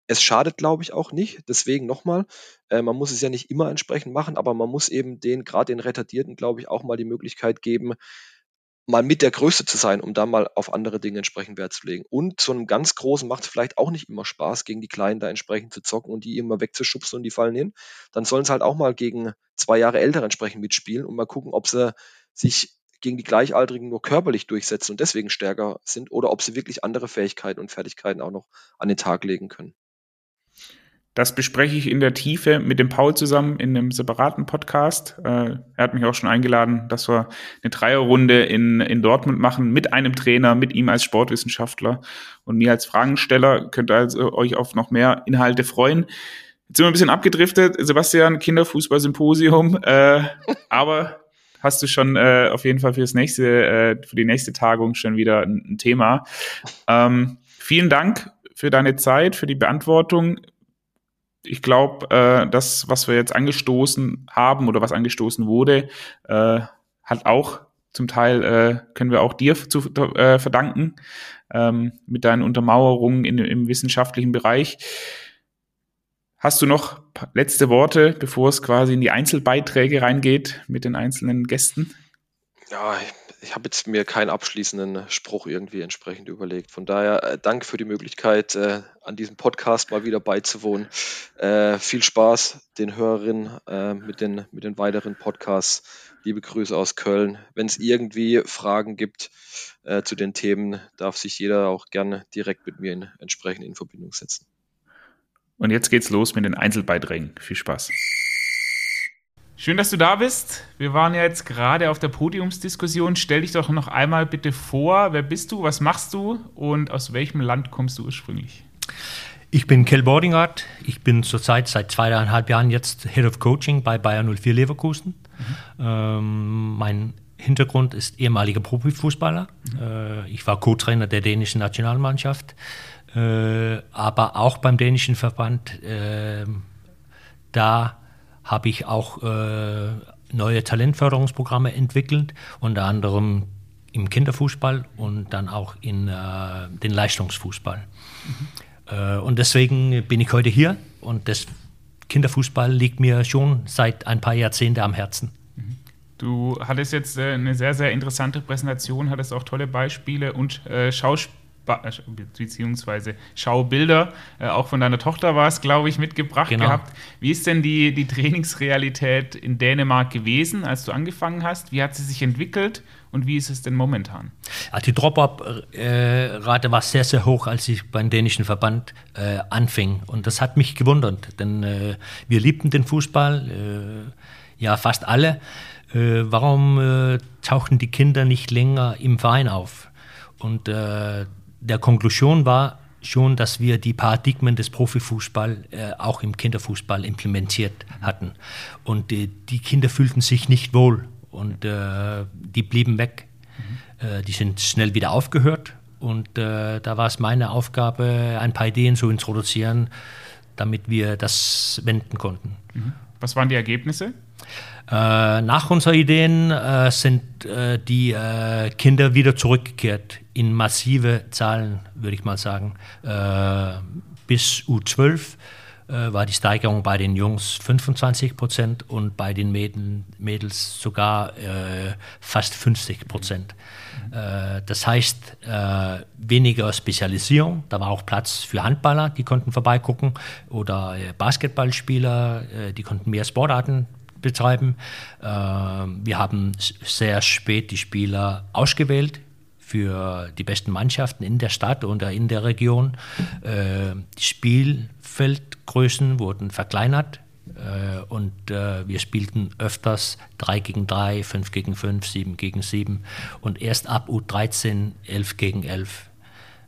Es schadet, glaube ich, auch nicht. Deswegen nochmal, äh, man muss es ja nicht immer entsprechend machen, aber man muss eben den, gerade den Retardierten, glaube ich, auch mal die Möglichkeit geben, mal mit der Größte zu sein, um da mal auf andere Dinge entsprechend Wert zu legen. Und zu einem ganz Großen macht es vielleicht auch nicht immer Spaß, gegen die Kleinen da entsprechend zu zocken und die immer wegzuschubsen und die fallen hin. Dann sollen sie halt auch mal gegen zwei Jahre Ältere entsprechend mitspielen und mal gucken, ob sie sich gegen die Gleichaltrigen nur körperlich durchsetzen und deswegen stärker sind oder ob sie wirklich andere Fähigkeiten und Fertigkeiten auch noch an den Tag legen können. Das bespreche ich in der Tiefe mit dem Paul zusammen in einem separaten Podcast. Äh, er hat mich auch schon eingeladen, dass wir eine Dreierrunde in, in Dortmund machen mit einem Trainer, mit ihm als Sportwissenschaftler und mir als Fragensteller. Könnt ihr also euch auf noch mehr Inhalte freuen. Jetzt sind wir ein bisschen abgedriftet. Sebastian, Kinderfußball-Symposium. Äh, aber hast du schon äh, auf jeden Fall für das nächste, äh, für die nächste Tagung schon wieder ein, ein Thema. Ähm, vielen Dank für deine Zeit, für die Beantwortung ich glaube, äh, das, was wir jetzt angestoßen haben oder was angestoßen wurde, äh, hat auch zum Teil äh, können wir auch dir zu äh, verdanken ähm, mit deinen Untermauerungen in, im wissenschaftlichen Bereich. Hast du noch letzte Worte, bevor es quasi in die Einzelbeiträge reingeht mit den einzelnen Gästen? Ja, ich habe jetzt mir keinen abschließenden Spruch irgendwie entsprechend überlegt. Von daher äh, danke für die Möglichkeit, äh, an diesem Podcast mal wieder beizuwohnen. Äh, viel Spaß den Hörerinnen äh, mit, den, mit den weiteren Podcasts. Liebe Grüße aus Köln. Wenn es irgendwie Fragen gibt äh, zu den Themen, darf sich jeder auch gerne direkt mit mir in, entsprechend in Verbindung setzen. Und jetzt geht's los mit den Einzelbeiträgen. Viel Spaß. Schön, dass du da bist. Wir waren ja jetzt gerade auf der Podiumsdiskussion. Stell dich doch noch einmal bitte vor. Wer bist du? Was machst du? Und aus welchem Land kommst du ursprünglich? Ich bin Kel Bordingart. Ich bin zurzeit seit zweieinhalb Jahren jetzt Head of Coaching bei Bayern 04 Leverkusen. Mhm. Ähm, mein Hintergrund ist ehemaliger Profifußballer. Mhm. Äh, ich war Co-Trainer der dänischen Nationalmannschaft, äh, aber auch beim dänischen Verband. Äh, da habe ich auch äh, neue Talentförderungsprogramme entwickelt, unter anderem im Kinderfußball und dann auch in äh, den Leistungsfußball. Mhm. Äh, und deswegen bin ich heute hier und das Kinderfußball liegt mir schon seit ein paar Jahrzehnten am Herzen. Mhm. Du hattest jetzt äh, eine sehr, sehr interessante Präsentation, hattest auch tolle Beispiele und äh, Schauspiel äh, beziehungsweise Schaubilder, äh, auch von deiner Tochter war es, glaube ich, mitgebracht genau. gehabt. Wie ist denn die, die Trainingsrealität in Dänemark gewesen, als du angefangen hast? Wie hat sie sich entwickelt und wie ist es denn momentan? Also die Drop-Up-Rate war sehr, sehr hoch, als ich beim dänischen Verband äh, anfing. Und das hat mich gewundert, denn äh, wir liebten den Fußball, äh, ja fast alle. Äh, warum tauchten die Kinder nicht länger im Verein auf? Und der Konklusion war schon, dass wir die Paradigmen des Profifußball äh, auch im Kinderfußball implementiert hatten. Und äh, die Kinder fühlten sich nicht wohl und äh, die blieben weg. Mhm. die sind schnell wieder aufgehört und äh, da war es meine Aufgabe, ein paar Ideen zu introduzieren, damit wir das wenden konnten. Mhm. Was waren die Ergebnisse? Äh, nach unseren Ideen äh, sind äh, die Kinder wieder zurückgekehrt in massive Zahlen, würde ich mal sagen. Bis U12 äh, war die Steigerung bei den Jungs 25 Prozent und bei den Mädel, Mädels sogar äh, fast 50 Prozent. Äh, das heißt, äh, weniger Spezialisierung, da war auch Platz für Handballer, die konnten vorbeigucken, oder Basketballspieler, die konnten mehr Sportarten betreiben. wir haben sehr spät die Spieler ausgewählt für die besten Mannschaften in der Stadt oder in der Region. die Spielfeldgrößen wurden verkleinert äh, und äh, wir spielten öfters 3 gegen 3, 5 gegen 5, 7 gegen 7 und erst ab U13 11 gegen 11.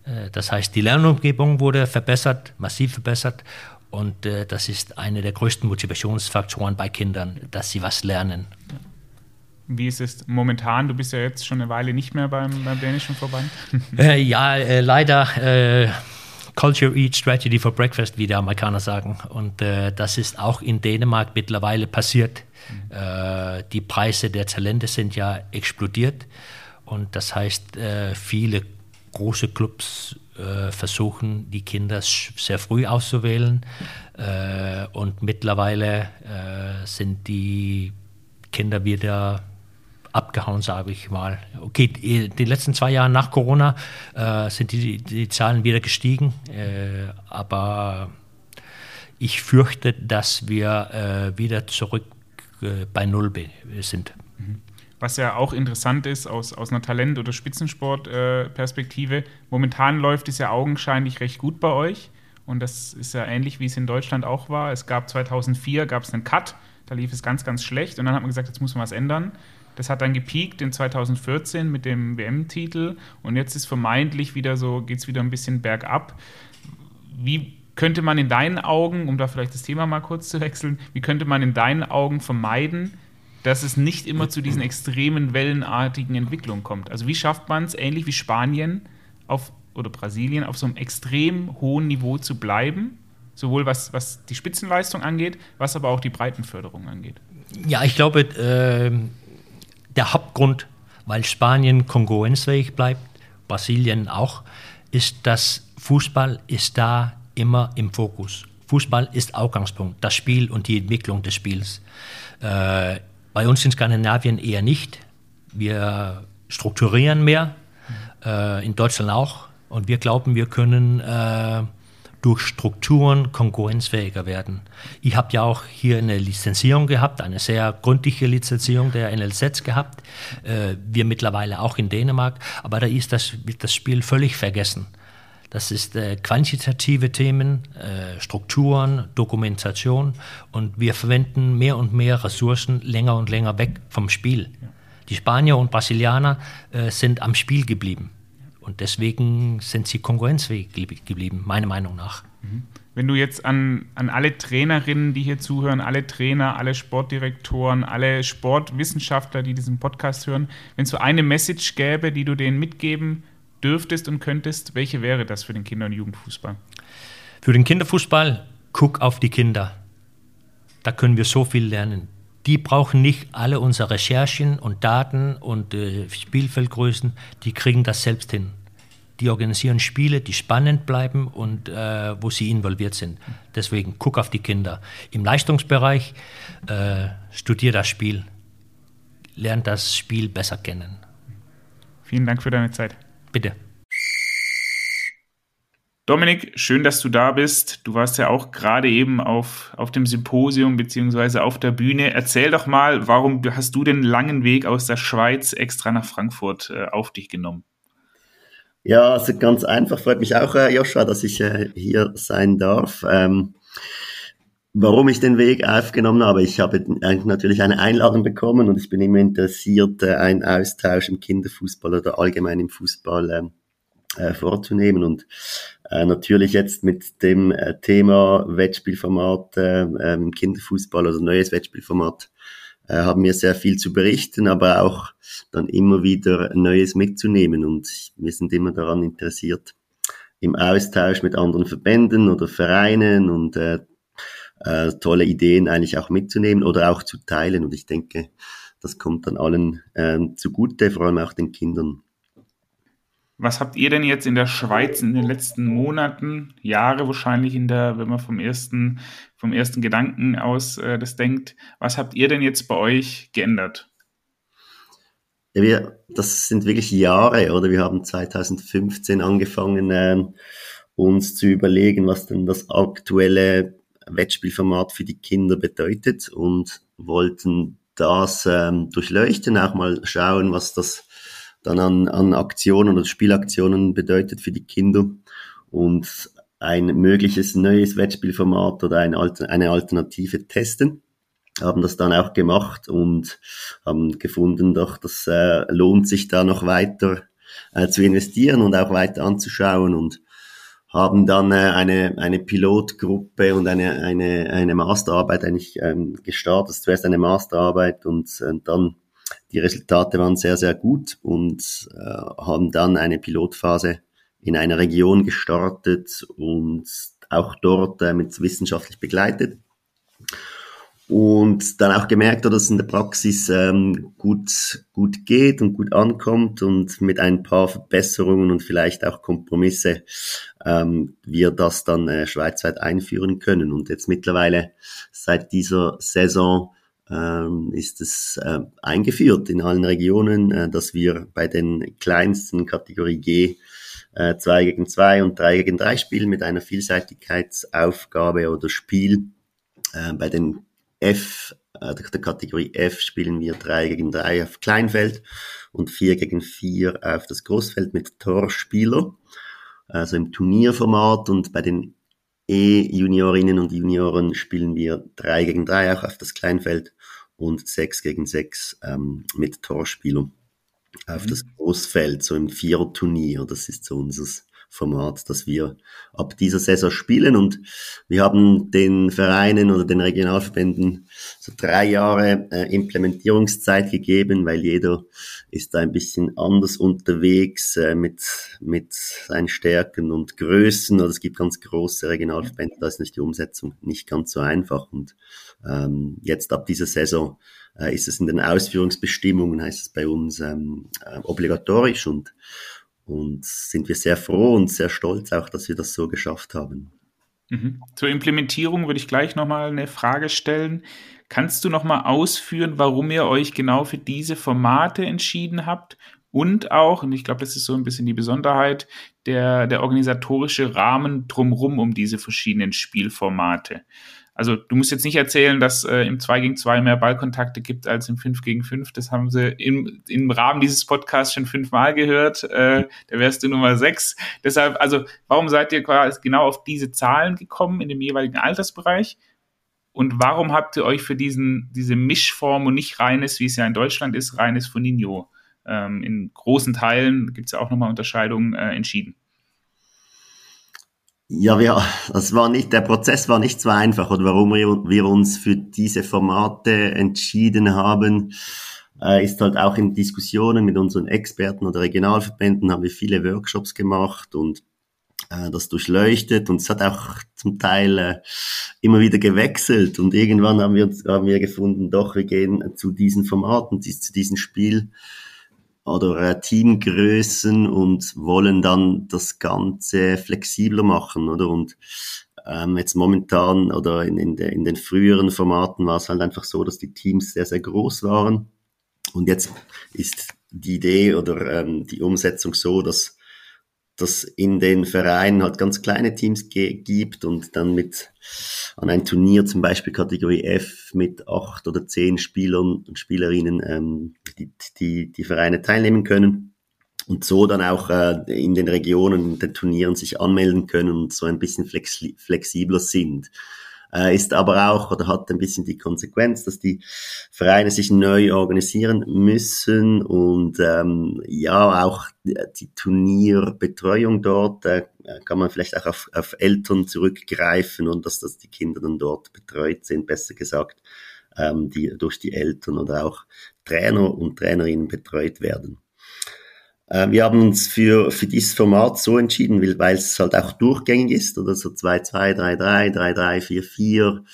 Äh, das heißt, die Lernumgebung wurde verbessert, massiv verbessert und äh, das ist einer der größten Motivationsfaktoren bei Kindern, dass sie was lernen. Wie ist es momentan? Du bist ja jetzt schon eine Weile nicht mehr beim, beim dänischen Verband. Äh, ja, äh, leider Culture Eat Strategy for Breakfast, wie die Amerikaner sagen. Und äh, das ist auch in Dänemark mittlerweile passiert. Mhm. Äh, die Preise der Talente sind ja explodiert. Und das heißt, äh, viele große Clubs äh, versuchen, die Kinder sehr früh auszuwählen. Äh, und mittlerweile äh, sind die Kinder wieder abgehauen, sage ich mal. Okay, die letzten zwei Jahre nach Corona äh, sind die, die Zahlen wieder gestiegen, aber ich fürchte, dass wir äh, wieder zurück äh, bei Null sind. Mhm. Was ja auch interessant ist aus, aus einer Talent- oder Spitzensport-Perspektive, momentan läuft es ja augenscheinlich recht gut bei euch. Und das ist ja ähnlich, wie es in Deutschland auch war. Es gab 2004 gab es einen Cut, da lief es ganz, ganz schlecht. Und dann hat man gesagt, jetzt muss man was ändern. Das hat dann gepiekt in 2014 mit dem WM-Titel und jetzt ist vermeintlich wieder so, geht es wieder ein bisschen bergab. Wie könnte man in deinen Augen, um da vielleicht das Thema mal kurz zu wechseln, wie könnte man in deinen Augen vermeiden, dass es nicht immer zu diesen extremen wellenartigen Entwicklungen kommt? Also wie schafft man es, ähnlich wie Spanien auf, oder Brasilien, auf so einem extrem hohen Niveau zu bleiben? Sowohl was, was die Spitzenleistung angeht, was aber auch die Breitenförderung angeht. Ja, ich glaube, äh, der Hauptgrund, weil Spanien konkurrenzfähig bleibt, Brasilien auch, ist, dass Fußball ist da immer im Fokus. Fußball ist Ausgangspunkt, das Spiel und die Entwicklung des Spiels. Äh, bei uns in Skandinavien eher nicht. Wir strukturieren mehr, äh, in Deutschland auch. Und wir glauben, wir können äh, durch Strukturen konkurrenzfähiger werden. Ich habe ja auch hier eine Lizenzierung gehabt, eine sehr gründliche Lizenzierung der NLZ gehabt. Äh, wir mittlerweile auch in Dänemark, aber da ist das, das Spiel völlig vergessen. Das ist äh, quantitative Themen, äh, Strukturen, Dokumentation und wir verwenden mehr und mehr Ressourcen länger und länger weg vom Spiel. Die Spanier und Brasilianer äh, sind am Spiel geblieben. Und deswegen sind sie konkurrenzfähig geblieben, meiner Meinung nach. Mhm. Wenn du jetzt an, an alle Trainerinnen, die hier zuhören, alle Trainer, alle Sportdirektoren, alle Sportwissenschaftler, die diesen Podcast hören, wenn es so eine Message gäbe, die du denen mitgeben dürftest und könntest, welche wäre das für den Kinder- und Jugendfußball? Für den Kinderfußball, guck auf die Kinder. Da können wir so viel lernen die brauchen nicht alle unsere Recherchen und Daten und äh, Spielfeldgrößen, die kriegen das selbst hin. Die organisieren Spiele, die spannend bleiben und äh, wo sie involviert sind. Deswegen guck auf die Kinder. Im Leistungsbereich äh, studier das Spiel, lernt das Spiel besser kennen. Vielen Dank für deine Zeit. Bitte. Dominik, schön, dass du da bist. Du warst ja auch gerade eben auf, auf dem Symposium beziehungsweise auf der Bühne. Erzähl doch mal, warum hast du den langen Weg aus der Schweiz extra nach Frankfurt äh, auf dich genommen? Ja, also ganz einfach. Freut mich auch, äh, Joshua, dass ich äh, hier sein darf. Ähm, warum ich den Weg aufgenommen habe, ich habe natürlich eine Einladung bekommen und ich bin immer interessiert, äh, einen Austausch im Kinderfußball oder allgemein im Fußball ähm, äh, vorzunehmen. Und äh, natürlich jetzt mit dem Thema Wettspielformat äh, im Kinderfußball, also neues Wettspielformat, haben wir sehr viel zu berichten, aber auch dann immer wieder Neues mitzunehmen. Und wir sind immer daran interessiert, im Austausch mit anderen Verbänden oder Vereinen und äh, äh, tolle Ideen eigentlich auch mitzunehmen oder auch zu teilen. Und ich denke, das kommt dann allen äh, zugute, vor allem auch den Kindern. Was habt ihr denn jetzt in der Schweiz in den letzten Monaten, Jahre wahrscheinlich in der, wenn man vom ersten, vom ersten Gedanken aus äh, das denkt, was habt ihr denn jetzt bei euch geändert? Ja, wir, das sind wirklich Jahre, oder? Wir haben 2015 angefangen, äh, uns zu überlegen, was denn das aktuelle Wettspielformat für die Kinder bedeutet und wollten das ähm, durchleuchten, auch mal schauen, was das dann an, an Aktionen oder Spielaktionen bedeutet für die Kinder. Und ein mögliches neues Wettspielformat oder eine, eine Alternative testen. Haben das dann auch gemacht und haben gefunden, doch das äh, lohnt sich da noch weiter äh, zu investieren und auch weiter anzuschauen. Und haben dann äh, eine, eine Pilotgruppe und eine, eine, eine Masterarbeit eigentlich ähm, gestartet. Zuerst eine Masterarbeit und äh, dann die Resultate waren sehr, sehr gut und äh, haben dann eine Pilotphase in einer Region gestartet und auch dort äh, mit wissenschaftlich begleitet und dann auch gemerkt, dass es in der Praxis ähm, gut, gut geht und gut ankommt und mit ein paar Verbesserungen und vielleicht auch Kompromisse ähm, wir das dann äh, schweizweit einführen können. Und jetzt mittlerweile seit dieser Saison ähm, ist es äh, eingeführt in allen Regionen, äh, dass wir bei den kleinsten Kategorie G äh, 2 gegen 2 und 3 gegen 3 spielen mit einer Vielseitigkeitsaufgabe oder Spiel. Äh, bei den F, äh, der Kategorie F spielen wir 3 gegen 3 auf Kleinfeld und 4 gegen 4 auf das Großfeld mit Torspieler, also im Turnierformat und bei den E-Juniorinnen und Junioren spielen wir 3 gegen 3 auch auf das Kleinfeld und 6 gegen 6 ähm, mit Torspieler auf mhm. das Großfeld, so im Viererturnier. Das ist so unser Format, das wir ab dieser Saison spielen. Und wir haben den Vereinen oder den Regionalverbänden so drei Jahre äh, Implementierungszeit gegeben, weil jeder ist da ein bisschen anders unterwegs äh, mit, mit seinen Stärken und Größen. Oder es gibt ganz große Regionalverbände, da ist nicht die Umsetzung nicht ganz so einfach. Und ähm, jetzt ab dieser Saison äh, ist es in den Ausführungsbestimmungen, heißt es bei uns, ähm, äh, obligatorisch und und sind wir sehr froh und sehr stolz auch, dass wir das so geschafft haben. Mhm. Zur Implementierung würde ich gleich nochmal eine Frage stellen. Kannst du nochmal ausführen, warum ihr euch genau für diese Formate entschieden habt? Und auch, und ich glaube, das ist so ein bisschen die Besonderheit, der, der organisatorische Rahmen drumherum um diese verschiedenen Spielformate. Also du musst jetzt nicht erzählen, dass äh, im 2 gegen 2 mehr Ballkontakte gibt als im 5 gegen 5. Das haben sie im, im Rahmen dieses Podcasts schon fünfmal gehört. Äh, da wärst du Nummer 6. Deshalb, also warum seid ihr quasi genau auf diese Zahlen gekommen in dem jeweiligen Altersbereich? Und warum habt ihr euch für diesen, diese Mischform und nicht reines, wie es ja in Deutschland ist, reines von Nino ähm, in großen Teilen, gibt es ja auch nochmal Unterscheidungen, äh, entschieden? Ja, wir, das war nicht, der Prozess war nicht so einfach oder warum wir, wir uns für diese Formate entschieden haben, äh, ist halt auch in Diskussionen mit unseren Experten oder Regionalverbänden haben wir viele Workshops gemacht und äh, das durchleuchtet und es hat auch zum Teil äh, immer wieder gewechselt und irgendwann haben wir, haben wir gefunden, doch, wir gehen zu diesen Formaten, zu diesem Spiel oder äh, Teamgrößen und wollen dann das Ganze flexibler machen, oder? Und ähm, jetzt momentan oder in, in, de, in den früheren Formaten war es halt einfach so, dass die Teams sehr, sehr groß waren. Und jetzt ist die Idee oder ähm, die Umsetzung so, dass dass in den Vereinen halt ganz kleine Teams gibt und dann mit an ein Turnier zum Beispiel Kategorie F mit acht oder zehn Spielern und Spielerinnen ähm, die, die, die Vereine teilnehmen können und so dann auch äh, in den Regionen, in den Turnieren sich anmelden können und so ein bisschen flexi flexibler sind äh, ist aber auch oder hat ein bisschen die Konsequenz, dass die Vereine sich neu organisieren müssen und ähm, ja auch die Turnierbetreuung dort äh, kann man vielleicht auch auf, auf Eltern zurückgreifen und dass, dass die Kinder dann dort betreut sind, besser gesagt, ähm, die durch die Eltern oder auch Trainer und Trainerinnen betreut werden. Äh, wir haben uns für, für dieses Format so entschieden, weil, es halt auch durchgängig ist, oder? So 2-2, 3-3, 3-3, 4-4,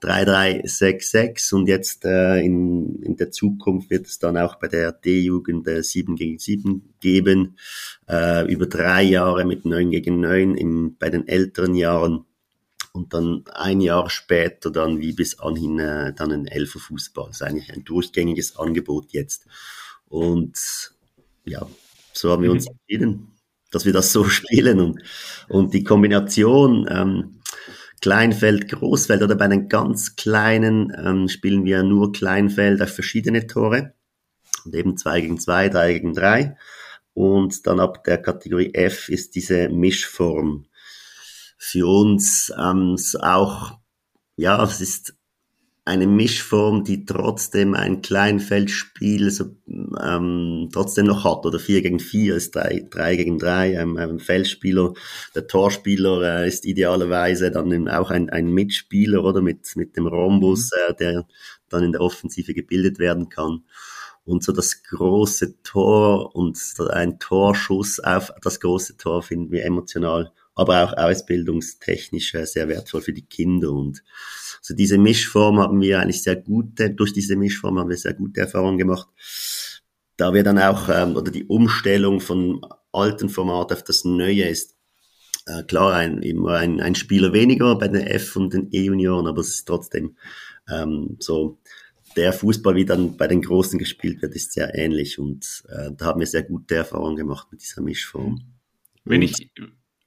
3366 und jetzt äh, in, in der Zukunft wird es dann auch bei der D-Jugend äh, 7 gegen 7 geben, äh, über drei Jahre mit 9 gegen 9 im, bei den älteren Jahren. Und dann ein Jahr später dann wie bis anhin äh, dann ein Elferfußball. Das ist eigentlich ein durchgängiges Angebot jetzt. Und ja, so haben wir uns mhm. entschieden, dass wir das so spielen und, und die Kombination ähm, Kleinfeld, Großfeld oder bei den ganz kleinen ähm, spielen wir nur Kleinfeld auf verschiedene Tore und eben zwei gegen zwei, drei gegen drei und dann ab der Kategorie F ist diese Mischform für uns ähm, auch, ja, es ist eine Mischform, die trotzdem ein Kleinfeldspiel so, ähm, trotzdem noch hat. Oder 4 gegen 4 ist 3, 3 gegen 3. Ähm, ein Feldspieler, der Torspieler äh, ist idealerweise dann auch ein, ein Mitspieler oder mit, mit dem Rhombus, mhm. äh, der dann in der Offensive gebildet werden kann. Und so das große Tor und ein Torschuss auf das große Tor finden wir emotional aber auch ausbildungstechnisch äh, sehr wertvoll für die Kinder. Und also diese Mischform haben wir eigentlich sehr gute, durch diese Mischform haben wir sehr gute Erfahrungen gemacht. Da wir dann auch, ähm, oder die Umstellung von alten Format auf das neue ist, äh, klar, ein, immer ein, ein Spieler weniger bei den F- und den E-Junioren, aber es ist trotzdem ähm, so, der Fußball, wie dann bei den Großen gespielt wird, ist sehr ähnlich und äh, da haben wir sehr gute Erfahrungen gemacht mit dieser Mischform. Wenn und, ich,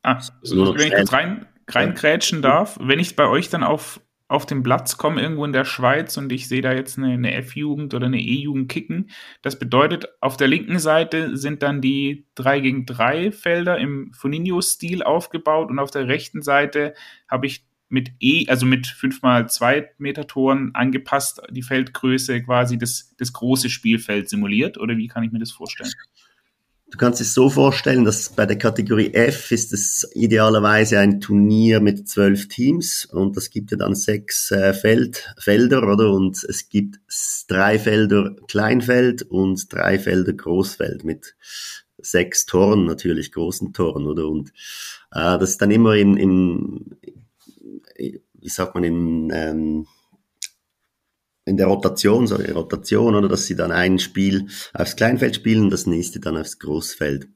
Ah, so, wenn ich kurz rein, reingrätschen darf, wenn ich bei euch dann auf, auf den Platz komme, irgendwo in der Schweiz und ich sehe da jetzt eine, eine F-Jugend oder eine E-Jugend kicken, das bedeutet, auf der linken Seite sind dann die 3 gegen 3 Felder im Foninho-Stil aufgebaut und auf der rechten Seite habe ich mit E, also mit 5 mal 2 Meter Toren angepasst, die Feldgröße quasi das, das große Spielfeld simuliert, oder wie kann ich mir das vorstellen? Du kannst es so vorstellen, dass bei der Kategorie F ist es idealerweise ein Turnier mit zwölf Teams und das gibt ja dann sechs äh, Feld, Felder, oder? Und es gibt drei Felder Kleinfeld und drei Felder Großfeld mit sechs Toren natürlich, großen Toren, oder? Und äh, das ist dann immer in, in wie sagt man, in ähm, in der Rotation, so eine Rotation, oder dass sie dann ein Spiel aufs Kleinfeld spielen, das nächste dann aufs Großfeld.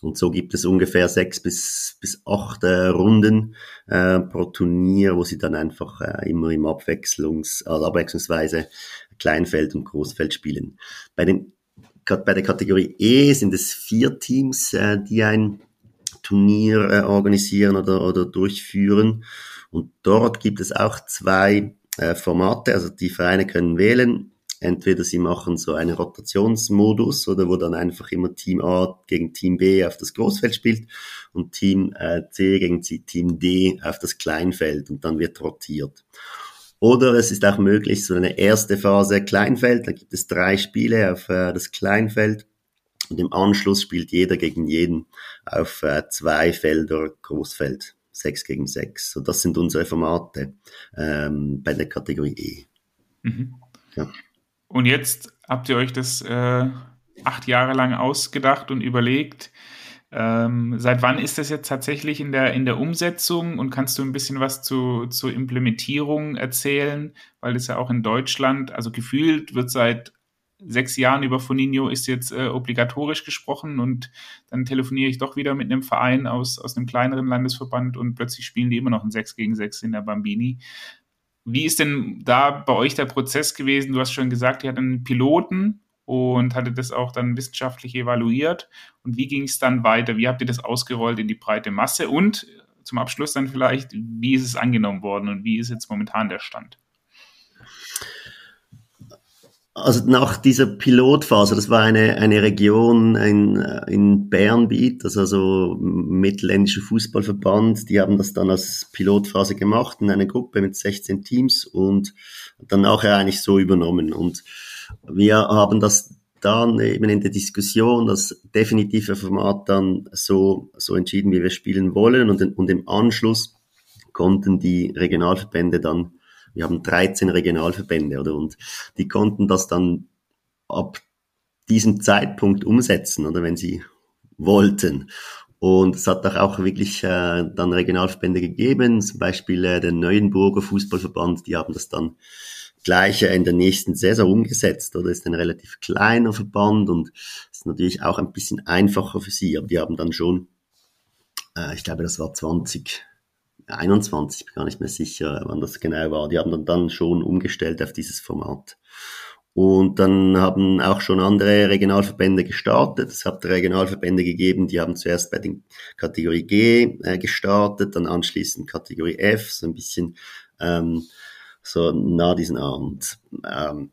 Und so gibt es ungefähr sechs bis, bis acht äh, Runden äh, pro Turnier, wo sie dann einfach äh, immer im Abwechslungs, also abwechslungsweise Kleinfeld und Großfeld spielen. Bei, den, bei der Kategorie E sind es vier Teams, äh, die ein Turnier äh, organisieren oder, oder durchführen. Und dort gibt es auch zwei äh, Formate. Also die Vereine können wählen. Entweder sie machen so einen Rotationsmodus oder wo dann einfach immer Team A gegen Team B auf das Großfeld spielt und Team äh, C gegen Team D auf das Kleinfeld und dann wird rotiert. Oder es ist auch möglich, so eine erste Phase Kleinfeld, da gibt es drei Spiele auf äh, das Kleinfeld und im Anschluss spielt jeder gegen jeden auf äh, zwei Felder Großfeld. 6 gegen 6. So, das sind unsere Formate ähm, bei der Kategorie E. Mhm. Ja. Und jetzt habt ihr euch das äh, acht Jahre lang ausgedacht und überlegt. Ähm, seit wann ist das jetzt tatsächlich in der, in der Umsetzung und kannst du ein bisschen was zu, zur Implementierung erzählen? Weil das ja auch in Deutschland, also gefühlt wird seit sechs Jahren über Foninho ist jetzt äh, obligatorisch gesprochen und dann telefoniere ich doch wieder mit einem Verein aus, aus einem kleineren Landesverband und plötzlich spielen die immer noch ein 6 gegen 6 in der Bambini. Wie ist denn da bei euch der Prozess gewesen? Du hast schon gesagt, ihr hattet einen Piloten und hattet das auch dann wissenschaftlich evaluiert. Und wie ging es dann weiter? Wie habt ihr das ausgerollt in die breite Masse? Und zum Abschluss dann vielleicht, wie ist es angenommen worden und wie ist jetzt momentan der Stand? Also nach dieser Pilotphase, das war eine, eine Region in, in Bernbiet, das also mittelländische Fußballverband, die haben das dann als Pilotphase gemacht in einer Gruppe mit 16 Teams und dann nachher eigentlich so übernommen. Und wir haben das dann eben in der Diskussion das definitive Format dann so, so entschieden, wie wir spielen wollen und, und im Anschluss konnten die Regionalverbände dann wir haben 13 Regionalverbände, oder? Und die konnten das dann ab diesem Zeitpunkt umsetzen, oder wenn sie wollten. Und es hat auch wirklich äh, dann Regionalverbände gegeben, zum Beispiel äh, der Neuenburger Fußballverband, die haben das dann gleich äh, in der nächsten Saison umgesetzt. Oder ist ein relativ kleiner Verband und ist natürlich auch ein bisschen einfacher für sie. Aber die haben dann schon, äh, ich glaube, das war 20 21, bin gar nicht mehr sicher, wann das genau war. Die haben dann, dann schon umgestellt auf dieses Format. Und dann haben auch schon andere Regionalverbände gestartet. Es hat Regionalverbände gegeben, die haben zuerst bei den Kategorie G äh, gestartet, dann anschließend Kategorie F, so ein bisschen ähm, so nah diesen Abend. Ähm,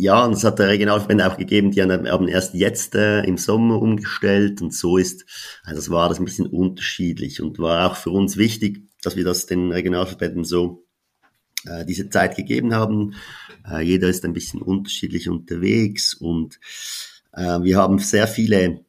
ja, und es hat der Regionalverbände auch gegeben, die haben erst jetzt äh, im Sommer umgestellt und so ist, also das war das ein bisschen unterschiedlich und war auch für uns wichtig, dass wir das den Regionalverbänden so äh, diese Zeit gegeben haben. Äh, jeder ist ein bisschen unterschiedlich unterwegs und äh, wir haben sehr viele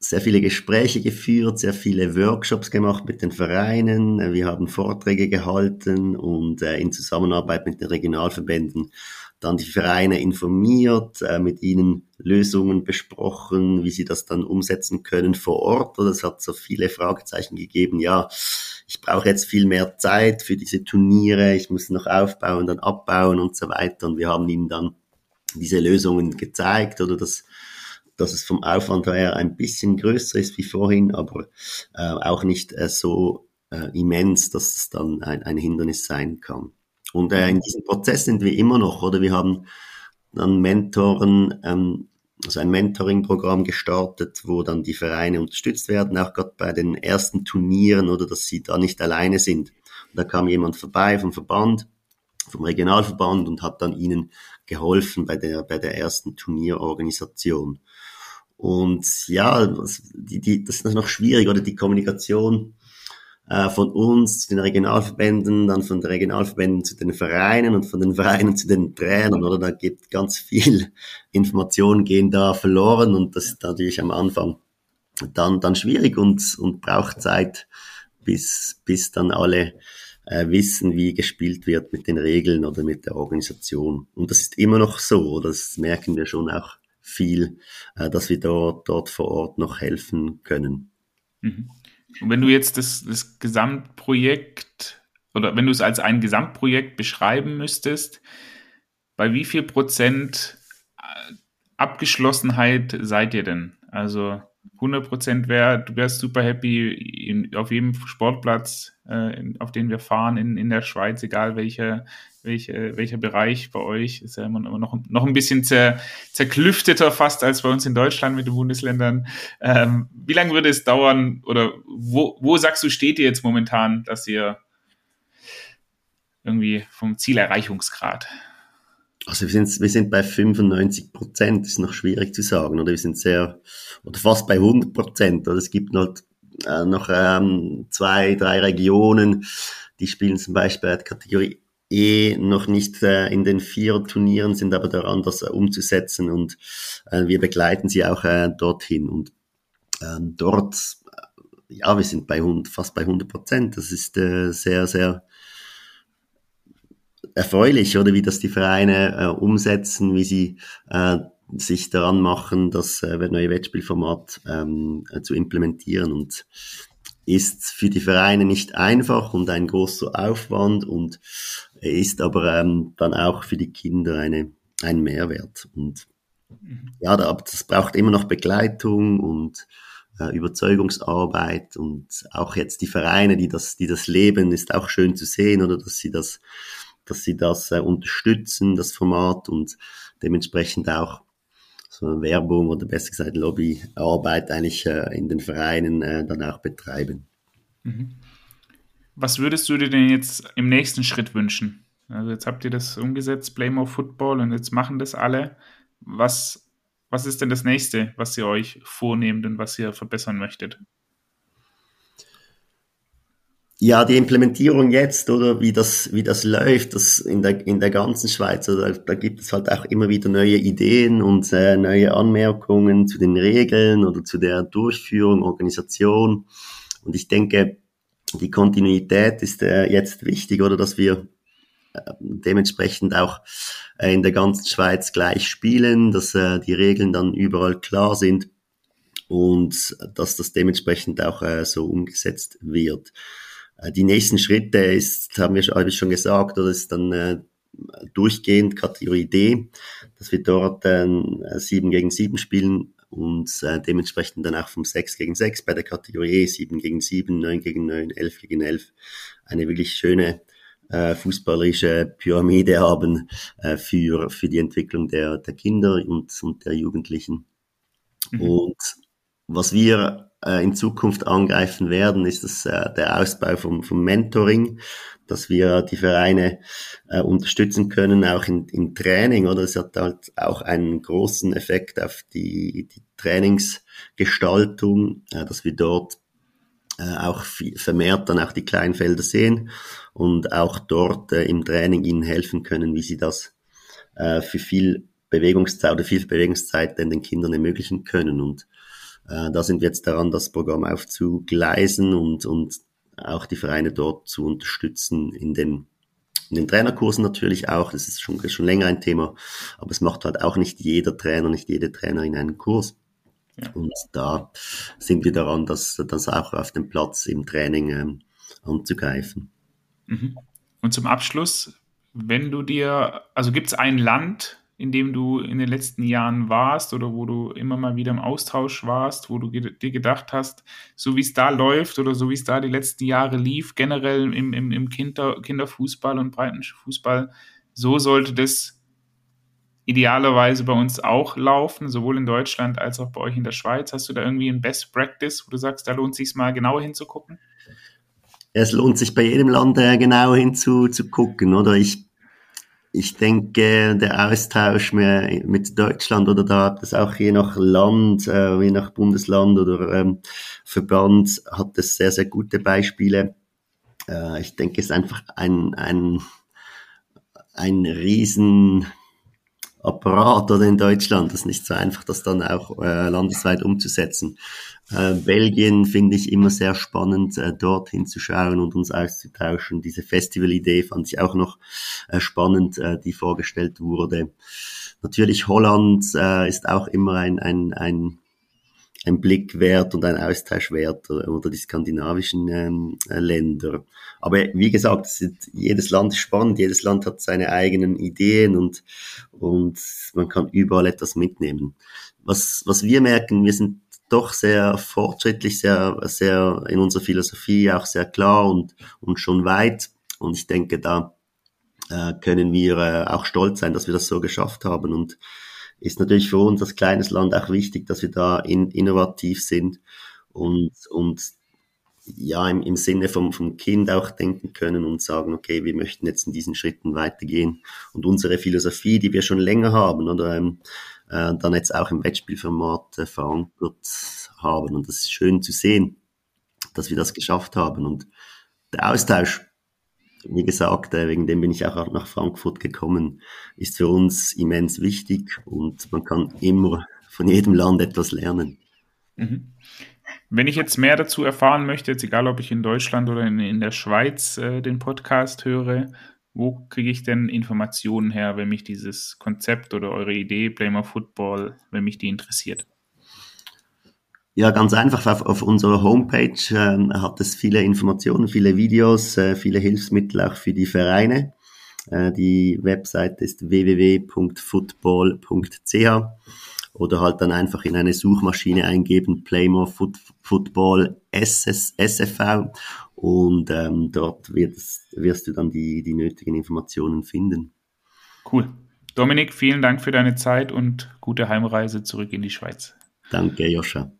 sehr viele Gespräche geführt, sehr viele Workshops gemacht mit den Vereinen. Wir haben Vorträge gehalten und äh, in Zusammenarbeit mit den Regionalverbänden dann die Vereine informiert, äh, mit ihnen Lösungen besprochen, wie sie das dann umsetzen können vor Ort. Oder es hat so viele Fragezeichen gegeben. Ja, ich brauche jetzt viel mehr Zeit für diese Turniere, ich muss noch aufbauen, dann abbauen und so weiter. Und wir haben ihnen dann diese Lösungen gezeigt oder das dass es vom Aufwand her ein bisschen größer ist wie vorhin, aber äh, auch nicht äh, so äh, immens, dass es dann ein, ein Hindernis sein kann. Und äh, in diesem Prozess sind wir immer noch, oder wir haben dann Mentoren, ähm, also ein Mentoring-Programm gestartet, wo dann die Vereine unterstützt werden, auch gerade bei den ersten Turnieren oder dass sie da nicht alleine sind. Und da kam jemand vorbei vom Verband, vom Regionalverband und hat dann ihnen geholfen bei der, bei der ersten Turnierorganisation. Und ja, die, die, das ist noch schwierig, oder die Kommunikation äh, von uns zu den Regionalverbänden, dann von den Regionalverbänden zu den Vereinen und von den Vereinen zu den Trainern, oder? Da gibt ganz viel Informationen gehen da verloren und das ist natürlich am Anfang dann, dann schwierig und, und braucht Zeit, bis, bis dann alle äh, wissen, wie gespielt wird mit den Regeln oder mit der Organisation. Und das ist immer noch so, das merken wir schon auch viel, äh, dass wir dort, dort vor Ort noch helfen können. Mhm. Und wenn du jetzt das, das Gesamtprojekt oder wenn du es als ein Gesamtprojekt beschreiben müsstest, bei wie viel Prozent äh, Abgeschlossenheit seid ihr denn? Also 100 Prozent wäre, du wärst super happy in, auf jedem Sportplatz, äh, in, auf den wir fahren in, in der Schweiz, egal welcher, welche, welcher Bereich bei euch, ist ja immer noch, noch ein bisschen zer, zerklüfteter fast als bei uns in Deutschland mit den Bundesländern. Ähm, wie lange würde es dauern oder wo, wo sagst du, steht ihr jetzt momentan, dass ihr irgendwie vom Zielerreichungsgrad? Also wir sind, wir sind bei 95 Prozent, ist noch schwierig zu sagen, oder wir sind sehr, oder fast bei 100 Prozent, oder es gibt noch, äh, noch ähm, zwei, drei Regionen, die spielen zum Beispiel Kategorie E noch nicht äh, in den vier Turnieren, sind aber daran, das äh, umzusetzen und äh, wir begleiten sie auch äh, dorthin. Und ähm, dort, äh, ja, wir sind bei 100, fast bei 100 Prozent, das ist äh, sehr, sehr erfreulich, oder wie das die Vereine äh, umsetzen, wie sie äh, sich daran machen, das äh, neue Wettspielformat ähm, äh, zu implementieren. Und ist für die Vereine nicht einfach und ein großer Aufwand und ist aber ähm, dann auch für die Kinder eine, ein Mehrwert. Und mhm. ja, das braucht immer noch Begleitung und äh, Überzeugungsarbeit und auch jetzt die Vereine, die das, die das leben, ist auch schön zu sehen oder dass sie das dass sie das äh, unterstützen, das Format und dementsprechend auch so Werbung oder besser gesagt Lobbyarbeit eigentlich äh, in den Vereinen äh, dann auch betreiben. Mhm. Was würdest du dir denn jetzt im nächsten Schritt wünschen? Also jetzt habt ihr das umgesetzt, Play More Football und jetzt machen das alle. Was, was ist denn das nächste, was ihr euch vornehmt und was ihr verbessern möchtet? Ja, die Implementierung jetzt oder wie das, wie das läuft, das in der, in der ganzen Schweiz, also da, da gibt es halt auch immer wieder neue Ideen und äh, neue Anmerkungen zu den Regeln oder zu der Durchführung, Organisation. Und ich denke, die Kontinuität ist äh, jetzt wichtig oder dass wir äh, dementsprechend auch äh, in der ganzen Schweiz gleich spielen, dass äh, die Regeln dann überall klar sind und dass das dementsprechend auch äh, so umgesetzt wird. Äh, die nächsten Schritte ist, haben wir ich schon gesagt, oder ist dann durchgehend Kategorie D, dass wir dort äh, 7 gegen 7 spielen und äh, dementsprechend dann auch vom 6 gegen 6 bei der Kategorie E 7 gegen 7, 9 gegen 9, 11 gegen 11 eine wirklich schöne äh, fußballerische Pyramide haben äh, für, für die Entwicklung der, der Kinder und, und der Jugendlichen. Mhm. Und was wir äh, in Zukunft angreifen werden, ist das, äh, der Ausbau vom, vom Mentoring, dass wir die Vereine äh, unterstützen können, auch in, im Training, oder? Es hat halt auch einen großen Effekt auf die, die Trainingsgestaltung, äh, dass wir dort äh, auch vermehrt dann auch die Kleinfelder sehen und auch dort äh, im Training ihnen helfen können, wie sie das äh, für viel Bewegungszeit oder viel Bewegungszeit den Kindern ermöglichen können. Und äh, da sind wir jetzt daran, das Programm aufzugleisen und, und auch die Vereine dort zu unterstützen in den in den Trainerkursen natürlich auch, das ist schon, schon länger ein Thema, aber es macht halt auch nicht jeder Trainer, nicht jede Trainerin einen Kurs. Ja. Und da sind wir daran, das, das auch auf dem Platz im Training ähm, anzugreifen. Mhm. Und zum Abschluss, wenn du dir, also gibt es ein Land, in dem du in den letzten Jahren warst oder wo du immer mal wieder im Austausch warst, wo du dir gedacht hast, so wie es da läuft oder so wie es da die letzten Jahre lief, generell im, im, im Kinder, Kinderfußball und Breitenfußball, so sollte das idealerweise bei uns auch laufen, sowohl in Deutschland als auch bei euch in der Schweiz. Hast du da irgendwie ein Best Practice, wo du sagst, da lohnt es sich mal genauer hinzugucken? Es lohnt sich bei jedem Land äh, genau hinzugucken, oder? Ich ich denke, der Austausch mit Deutschland oder da hat es auch je nach Land, äh, je nach Bundesland oder ähm, Verband hat es sehr, sehr gute Beispiele. Äh, ich denke, es ist einfach ein, ein, ein riesen Apparat oder in Deutschland. Das ist nicht so einfach, das dann auch äh, landesweit umzusetzen. Äh, Belgien finde ich immer sehr spannend, äh, dort hinzuschauen und uns auszutauschen. Diese Festivalidee fand ich auch noch äh, spannend, äh, die vorgestellt wurde. Natürlich Holland äh, ist auch immer ein, ein, ein ein Blick wert und ein Austausch wert oder die skandinavischen ähm, äh, Länder. Aber wie gesagt, sind, jedes Land ist spannend, jedes Land hat seine eigenen Ideen und, und man kann überall etwas mitnehmen. Was, was wir merken, wir sind doch sehr fortschrittlich, sehr, sehr in unserer Philosophie auch sehr klar und, und schon weit. Und ich denke, da äh, können wir äh, auch stolz sein, dass wir das so geschafft haben und ist natürlich für uns als kleines Land auch wichtig, dass wir da in, innovativ sind und, und ja, im, im Sinne vom, vom Kind auch denken können und sagen, okay, wir möchten jetzt in diesen Schritten weitergehen und unsere Philosophie, die wir schon länger haben, oder ähm, äh, dann jetzt auch im Wettspielformat äh, verankert haben. Und das ist schön zu sehen, dass wir das geschafft haben. Und der Austausch wie gesagt, äh, wegen dem bin ich auch nach Frankfurt gekommen, ist für uns immens wichtig und man kann immer von jedem Land etwas lernen. Mhm. Wenn ich jetzt mehr dazu erfahren möchte, jetzt egal ob ich in Deutschland oder in, in der Schweiz äh, den Podcast höre, wo kriege ich denn Informationen her, wenn mich dieses Konzept oder eure Idee Play More Football, wenn mich die interessiert? Ja, ganz einfach. Auf, auf unserer Homepage ähm, hat es viele Informationen, viele Videos, äh, viele Hilfsmittel auch für die Vereine. Äh, die Website ist www.football.ch oder halt dann einfach in eine Suchmaschine eingeben, Playmore Foot, Football SS, SFV und ähm, dort wirst, wirst du dann die, die nötigen Informationen finden. Cool. Dominik, vielen Dank für deine Zeit und gute Heimreise zurück in die Schweiz. Danke, Joscha.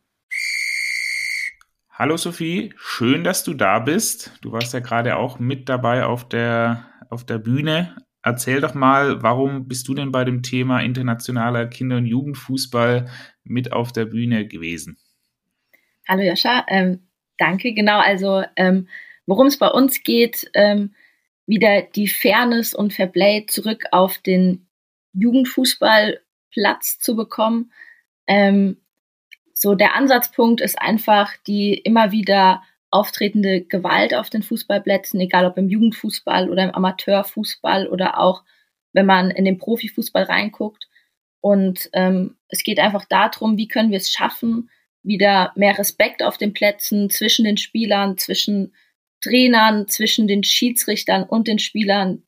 Hallo Sophie, schön, dass du da bist. Du warst ja gerade auch mit dabei auf der, auf der Bühne. Erzähl doch mal, warum bist du denn bei dem Thema internationaler Kinder- und Jugendfußball mit auf der Bühne gewesen? Hallo Joscha, ähm, danke. Genau, also ähm, worum es bei uns geht, ähm, wieder die Fairness und Fairplay zurück auf den Jugendfußballplatz zu bekommen. Ähm, so der Ansatzpunkt ist einfach die immer wieder auftretende Gewalt auf den Fußballplätzen, egal ob im Jugendfußball oder im Amateurfußball oder auch wenn man in den Profifußball reinguckt. Und ähm, es geht einfach darum, wie können wir es schaffen, wieder mehr Respekt auf den Plätzen zwischen den Spielern, zwischen Trainern, zwischen den Schiedsrichtern und den Spielern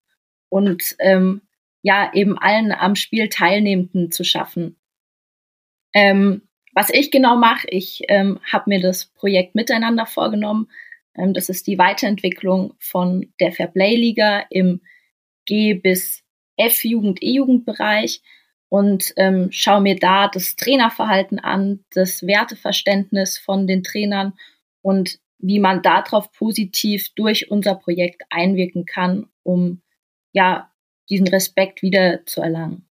und ähm, ja, eben allen am Spiel Teilnehmenden zu schaffen. Ähm, was ich genau mache, ich ähm, habe mir das Projekt Miteinander vorgenommen. Ähm, das ist die Weiterentwicklung von der Fairplay-Liga im G- bis F-Jugend, E-Jugendbereich und ähm, schaue mir da das Trainerverhalten an, das Werteverständnis von den Trainern und wie man darauf positiv durch unser Projekt einwirken kann, um ja diesen Respekt wieder zu erlangen.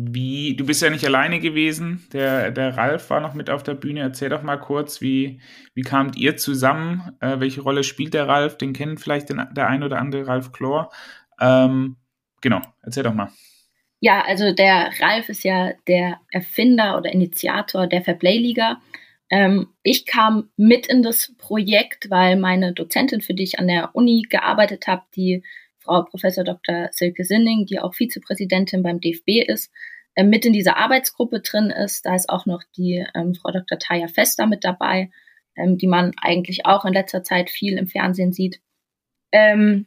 Wie, du bist ja nicht alleine gewesen, der, der Ralf war noch mit auf der Bühne. Erzähl doch mal kurz, wie, wie kamt ihr zusammen? Äh, welche Rolle spielt der Ralf? Den kennen vielleicht den, der ein oder andere Ralf Chlor. Ähm, genau, erzähl doch mal. Ja, also der Ralf ist ja der Erfinder oder Initiator der Fairplay-Liga. Ähm, ich kam mit in das Projekt, weil meine Dozentin, für die ich an der Uni gearbeitet habe, die Frau Professor Dr. Silke Sinning, die auch Vizepräsidentin beim DFB ist, äh, mit in dieser Arbeitsgruppe drin ist. Da ist auch noch die ähm, Frau Dr. Taya Fester mit dabei, ähm, die man eigentlich auch in letzter Zeit viel im Fernsehen sieht. Ähm,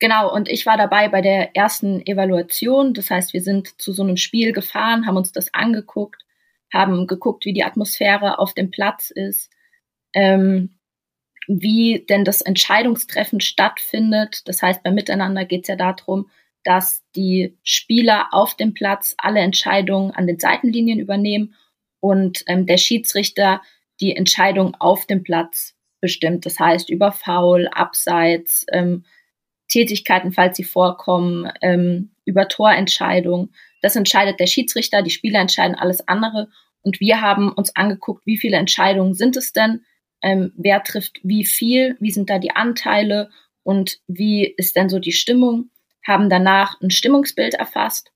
Genau, und ich war dabei bei der ersten Evaluation. Das heißt, wir sind zu so einem Spiel gefahren, haben uns das angeguckt, haben geguckt, wie die Atmosphäre auf dem Platz ist, ähm, wie denn das Entscheidungstreffen stattfindet. Das heißt, beim Miteinander geht es ja darum, dass die Spieler auf dem Platz alle Entscheidungen an den Seitenlinien übernehmen und ähm, der Schiedsrichter die Entscheidung auf dem Platz bestimmt. Das heißt, über Foul, Abseits, ähm, Tätigkeiten, falls sie vorkommen, ähm, über Torentscheidungen. Das entscheidet der Schiedsrichter, die Spieler entscheiden alles andere. Und wir haben uns angeguckt, wie viele Entscheidungen sind es denn, ähm, wer trifft wie viel, wie sind da die Anteile und wie ist denn so die Stimmung, haben danach ein Stimmungsbild erfasst.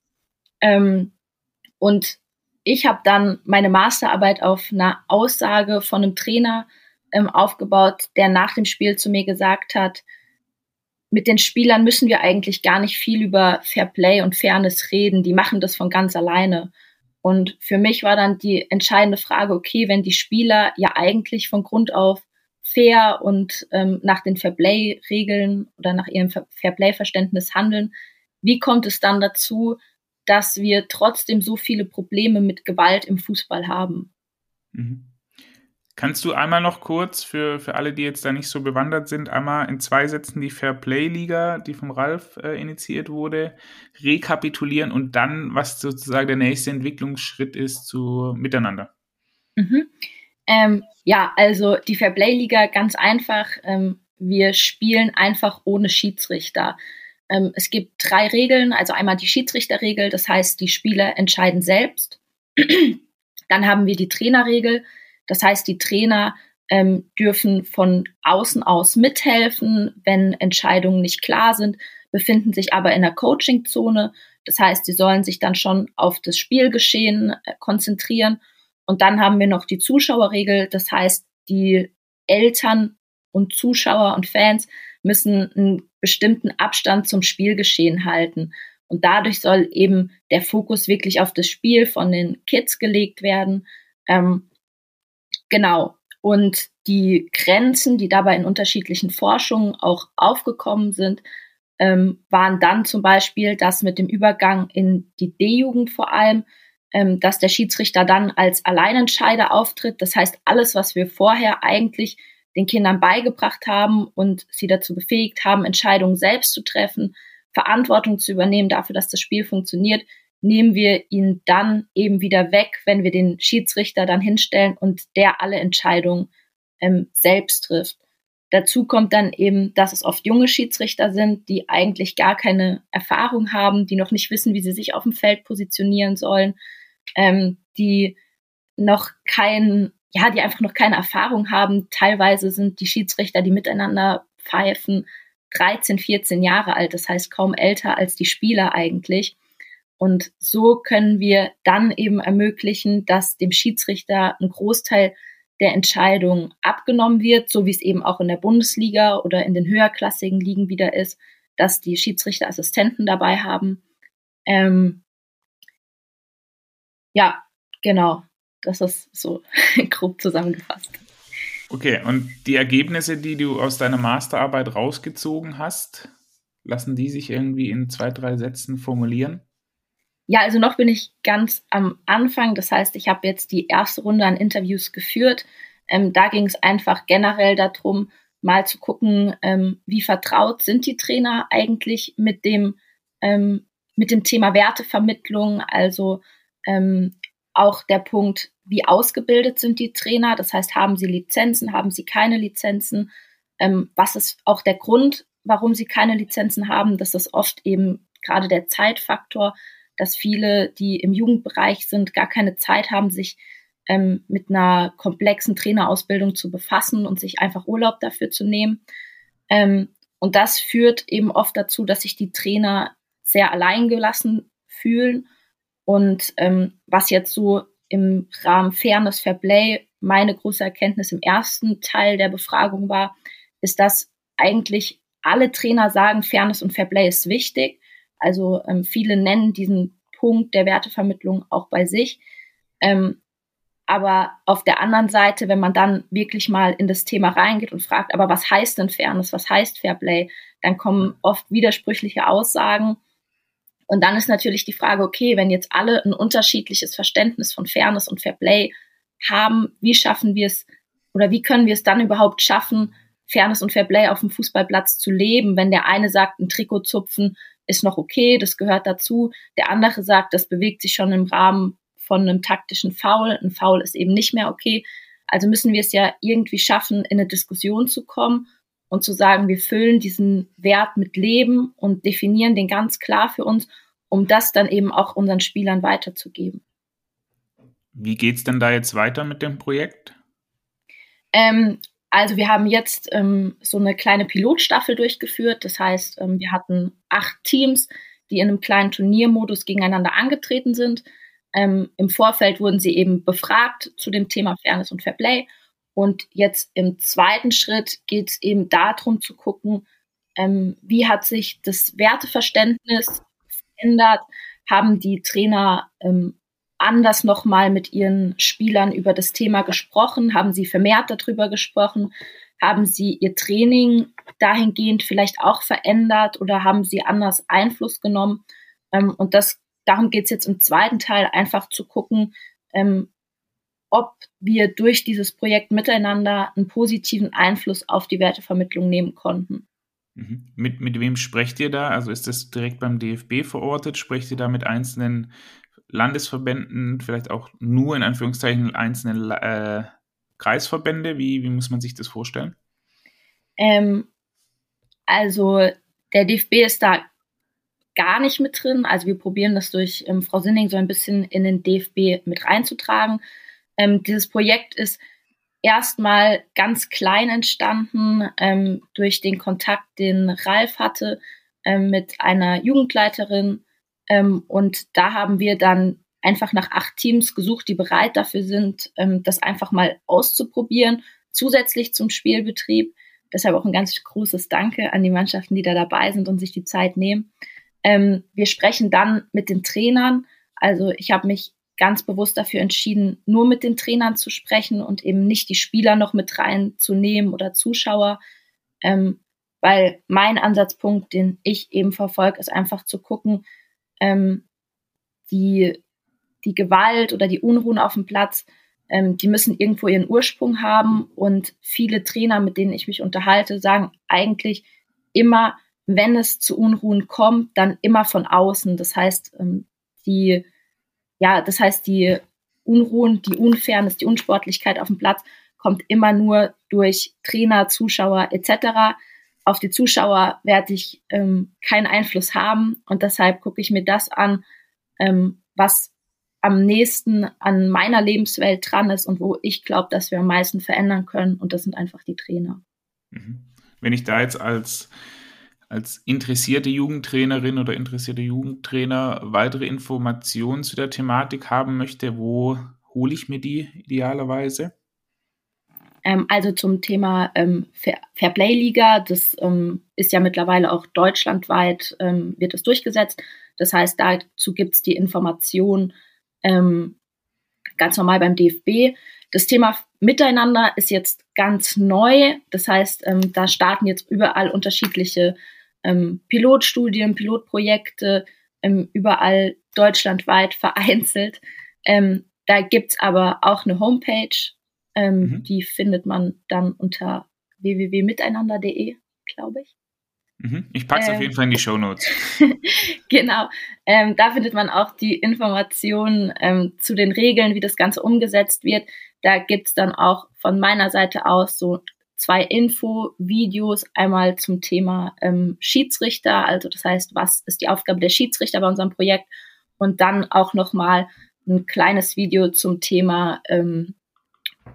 Ähm, und ich habe dann meine Masterarbeit auf einer Aussage von einem Trainer ähm, aufgebaut, der nach dem Spiel zu mir gesagt hat, mit den Spielern müssen wir eigentlich gar nicht viel über Fair Play und Fairness reden. Die machen das von ganz alleine. Und für mich war dann die entscheidende Frage, okay, wenn die Spieler ja eigentlich von Grund auf fair und ähm, nach den Fairplay-Regeln oder nach ihrem Fairplay-Verständnis handeln, wie kommt es dann dazu, dass wir trotzdem so viele Probleme mit Gewalt im Fußball haben? Mhm. Kannst du einmal noch kurz für, für alle, die jetzt da nicht so bewandert sind, einmal in zwei Sätzen die Fair Play Liga, die vom Ralf äh, initiiert wurde, rekapitulieren und dann, was sozusagen der nächste Entwicklungsschritt ist zu Miteinander? Mhm. Ähm, ja, also die Fair Play Liga ganz einfach. Ähm, wir spielen einfach ohne Schiedsrichter. Ähm, es gibt drei Regeln, also einmal die Schiedsrichterregel, das heißt, die Spieler entscheiden selbst. Dann haben wir die Trainerregel, das heißt, die Trainer ähm, dürfen von außen aus mithelfen, wenn Entscheidungen nicht klar sind, befinden sich aber in der Coachingzone. Das heißt, sie sollen sich dann schon auf das Spielgeschehen äh, konzentrieren. Und dann haben wir noch die Zuschauerregel. Das heißt, die Eltern und Zuschauer und Fans müssen einen bestimmten Abstand zum Spielgeschehen halten. Und dadurch soll eben der Fokus wirklich auf das Spiel von den Kids gelegt werden. Ähm, Genau. Und die Grenzen, die dabei in unterschiedlichen Forschungen auch aufgekommen sind, ähm, waren dann zum Beispiel, dass mit dem Übergang in die D-Jugend vor allem, ähm, dass der Schiedsrichter dann als Alleinentscheider auftritt. Das heißt, alles, was wir vorher eigentlich den Kindern beigebracht haben und sie dazu befähigt haben, Entscheidungen selbst zu treffen, Verantwortung zu übernehmen dafür, dass das Spiel funktioniert, nehmen wir ihn dann eben wieder weg, wenn wir den Schiedsrichter dann hinstellen und der alle Entscheidungen ähm, selbst trifft. Dazu kommt dann eben, dass es oft junge Schiedsrichter sind, die eigentlich gar keine Erfahrung haben, die noch nicht wissen, wie sie sich auf dem Feld positionieren sollen, ähm, die noch kein, ja, die einfach noch keine Erfahrung haben. Teilweise sind die Schiedsrichter, die miteinander pfeifen, 13, 14 Jahre alt, das heißt kaum älter als die Spieler eigentlich. Und so können wir dann eben ermöglichen, dass dem Schiedsrichter ein Großteil der Entscheidung abgenommen wird, so wie es eben auch in der Bundesliga oder in den höherklassigen Ligen wieder ist, dass die Schiedsrichterassistenten dabei haben. Ähm, ja, genau. das ist so grob zusammengefasst. Okay, und die Ergebnisse, die du aus deiner Masterarbeit rausgezogen hast, lassen die sich irgendwie in zwei, drei Sätzen formulieren? Ja, also noch bin ich ganz am Anfang. Das heißt, ich habe jetzt die erste Runde an Interviews geführt. Ähm, da ging es einfach generell darum, mal zu gucken, ähm, wie vertraut sind die Trainer eigentlich mit dem, ähm, mit dem Thema Wertevermittlung. Also ähm, auch der Punkt, wie ausgebildet sind die Trainer. Das heißt, haben sie Lizenzen, haben sie keine Lizenzen? Ähm, was ist auch der Grund, warum sie keine Lizenzen haben? Das ist oft eben gerade der Zeitfaktor dass viele, die im Jugendbereich sind, gar keine Zeit haben, sich ähm, mit einer komplexen Trainerausbildung zu befassen und sich einfach Urlaub dafür zu nehmen. Ähm, und das führt eben oft dazu, dass sich die Trainer sehr alleingelassen fühlen. Und ähm, was jetzt so im Rahmen Fairness Fair Play meine große Erkenntnis im ersten Teil der Befragung war, ist, dass eigentlich alle Trainer sagen, Fairness und Fair Play ist wichtig. Also ähm, viele nennen diesen Punkt der Wertevermittlung auch bei sich. Ähm, aber auf der anderen Seite, wenn man dann wirklich mal in das Thema reingeht und fragt, aber was heißt denn Fairness, was heißt Fairplay, dann kommen oft widersprüchliche Aussagen. Und dann ist natürlich die Frage, okay, wenn jetzt alle ein unterschiedliches Verständnis von Fairness und Fairplay haben, wie schaffen wir es oder wie können wir es dann überhaupt schaffen, Fairness und Fairplay auf dem Fußballplatz zu leben, wenn der eine sagt, ein Trikot zupfen ist noch okay, das gehört dazu. Der andere sagt, das bewegt sich schon im Rahmen von einem taktischen Foul. Ein Foul ist eben nicht mehr okay. Also müssen wir es ja irgendwie schaffen, in eine Diskussion zu kommen und zu sagen, wir füllen diesen Wert mit Leben und definieren den ganz klar für uns, um das dann eben auch unseren Spielern weiterzugeben. Wie geht's denn da jetzt weiter mit dem Projekt? Ähm, also wir haben jetzt ähm, so eine kleine Pilotstaffel durchgeführt. Das heißt, ähm, wir hatten acht Teams, die in einem kleinen Turniermodus gegeneinander angetreten sind. Ähm, Im Vorfeld wurden sie eben befragt zu dem Thema Fairness und Fairplay. Und jetzt im zweiten Schritt geht es eben darum zu gucken, ähm, wie hat sich das Werteverständnis verändert? Haben die Trainer ähm, anders nochmal mit ihren Spielern über das Thema gesprochen? Haben sie vermehrt darüber gesprochen? Haben sie ihr Training dahingehend vielleicht auch verändert oder haben sie anders Einfluss genommen? Ähm, und das, darum geht es jetzt im zweiten Teil, einfach zu gucken, ähm, ob wir durch dieses Projekt miteinander einen positiven Einfluss auf die Wertevermittlung nehmen konnten. Mhm. Mit, mit wem sprecht ihr da? Also ist das direkt beim DFB verortet? Sprecht ihr da mit einzelnen Landesverbänden, vielleicht auch nur in Anführungszeichen einzelne äh, Kreisverbände? Wie, wie muss man sich das vorstellen? Ähm, also der DFB ist da gar nicht mit drin. Also wir probieren das durch ähm, Frau Sinning so ein bisschen in den DFB mit reinzutragen. Ähm, dieses Projekt ist erstmal ganz klein entstanden ähm, durch den Kontakt, den Ralf hatte ähm, mit einer Jugendleiterin ähm, und da haben wir dann einfach nach acht Teams gesucht, die bereit dafür sind, ähm, das einfach mal auszuprobieren, zusätzlich zum Spielbetrieb. Deshalb auch ein ganz großes Danke an die Mannschaften, die da dabei sind und sich die Zeit nehmen. Ähm, wir sprechen dann mit den Trainern. Also ich habe mich ganz bewusst dafür entschieden, nur mit den Trainern zu sprechen und eben nicht die Spieler noch mit reinzunehmen oder Zuschauer. Ähm, weil mein Ansatzpunkt, den ich eben verfolge, ist einfach zu gucken, ähm, die, die Gewalt oder die Unruhen auf dem Platz, ähm, die müssen irgendwo ihren Ursprung haben. Und viele Trainer, mit denen ich mich unterhalte, sagen eigentlich immer, wenn es zu Unruhen kommt, dann immer von außen. Das heißt, ähm, die, ja, das heißt, die Unruhen, die Unfairness, die Unsportlichkeit auf dem Platz kommt immer nur durch Trainer, Zuschauer etc auf die Zuschauer werde ich ähm, keinen Einfluss haben und deshalb gucke ich mir das an, ähm, was am nächsten an meiner Lebenswelt dran ist und wo ich glaube, dass wir am meisten verändern können und das sind einfach die Trainer. Mhm. Wenn ich da jetzt als als interessierte Jugendtrainerin oder interessierte Jugendtrainer weitere Informationen zu der Thematik haben möchte, wo hole ich mir die idealerweise? Ähm, also zum Thema ähm, Fair Fairplay-Liga, das ähm, ist ja mittlerweile auch deutschlandweit, ähm, wird es durchgesetzt. Das heißt, dazu gibt es die Information, ähm, ganz normal beim DFB. Das Thema Miteinander ist jetzt ganz neu. Das heißt, ähm, da starten jetzt überall unterschiedliche ähm, Pilotstudien, Pilotprojekte, überall deutschlandweit vereinzelt. Da gibt's aber auch eine Homepage, ähm, mhm. die findet man dann unter www.miteinander.de, glaube ich. Mhm. Ich packe es ähm, auf jeden Fall in die Show Notes. genau. Ähm, da findet man auch die Informationen ähm, zu den Regeln, wie das Ganze umgesetzt wird. Da gibt's dann auch von meiner Seite aus so zwei Info-Videos, einmal zum Thema ähm, Schiedsrichter, also das heißt, was ist die Aufgabe der Schiedsrichter bei unserem Projekt und dann auch nochmal ein kleines Video zum Thema ähm,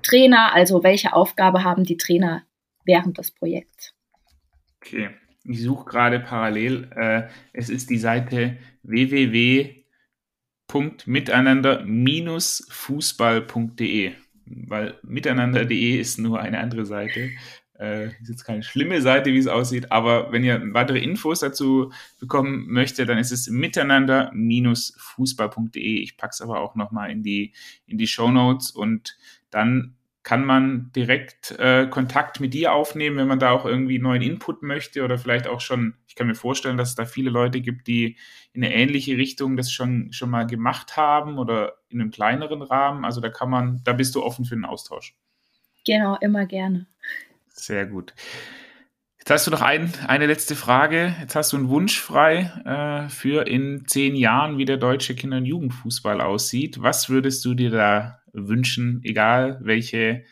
Trainer, also welche Aufgabe haben die Trainer während des Projekts. Okay, ich suche gerade parallel. Äh, es ist die Seite www.miteinander-fußball.de, weil miteinander.de ist nur eine andere Seite. Äh, ist jetzt keine schlimme Seite, wie es aussieht, aber wenn ihr weitere Infos dazu bekommen möchtet, dann ist es miteinander-fußball.de. Ich packe es aber auch nochmal in die, in die Show Notes und dann kann man direkt äh, Kontakt mit dir aufnehmen, wenn man da auch irgendwie neuen Input möchte oder vielleicht auch schon, ich kann mir vorstellen, dass es da viele Leute gibt, die in eine ähnliche Richtung das schon, schon mal gemacht haben oder in einem kleineren Rahmen. Also da kann man, da bist du offen für den Austausch. Genau, immer gerne. Sehr gut. Jetzt hast du noch ein, eine letzte Frage. Jetzt hast du einen Wunsch frei äh, für in zehn Jahren, wie der deutsche Kinder- und Jugendfußball aussieht. Was würdest du dir da wünschen, egal welche,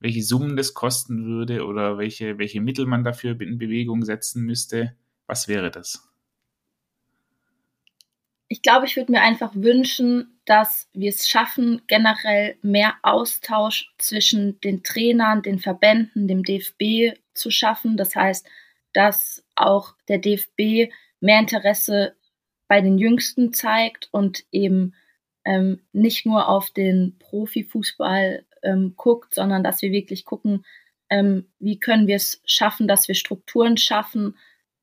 welche Summen das kosten würde oder welche, welche Mittel man dafür in Bewegung setzen müsste? Was wäre das? Ich glaube, ich würde mir einfach wünschen, dass wir es schaffen, generell mehr Austausch zwischen den Trainern, den Verbänden, dem DFB zu schaffen. Das heißt, dass auch der DFB mehr Interesse bei den Jüngsten zeigt und eben ähm, nicht nur auf den Profifußball ähm, guckt, sondern dass wir wirklich gucken, ähm, wie können wir es schaffen, dass wir Strukturen schaffen,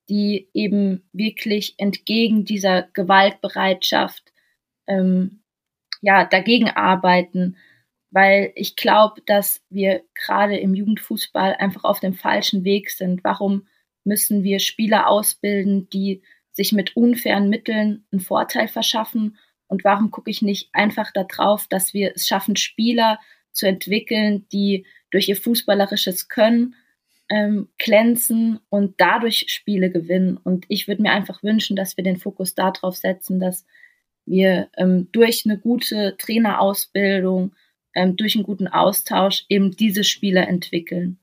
die eben wirklich entgegen dieser Gewaltbereitschaft ähm, ja dagegen arbeiten, weil ich glaube, dass wir gerade im Jugendfußball einfach auf dem falschen Weg sind. Warum müssen wir Spieler ausbilden, die sich mit unfairen Mitteln einen Vorteil verschaffen? Und warum gucke ich nicht einfach darauf, dass wir es schaffen, Spieler zu entwickeln, die durch ihr fußballerisches Können ähm, glänzen und dadurch Spiele gewinnen. Und ich würde mir einfach wünschen, dass wir den Fokus darauf setzen, dass wir ähm, durch eine gute Trainerausbildung, ähm, durch einen guten Austausch eben diese Spieler entwickeln.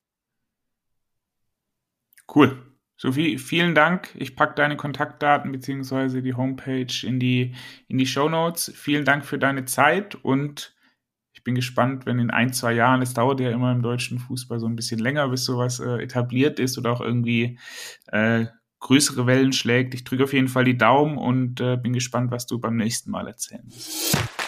Cool. Sophie, vielen Dank. Ich packe deine Kontaktdaten bzw. die Homepage in die, in die Show Notes. Vielen Dank für deine Zeit und ich bin gespannt, wenn in ein, zwei Jahren, es dauert ja immer im deutschen Fußball so ein bisschen länger, bis sowas äh, etabliert ist oder auch irgendwie äh, größere Wellen schlägt. Ich drücke auf jeden Fall die Daumen und äh, bin gespannt, was du beim nächsten Mal erzählen wirst.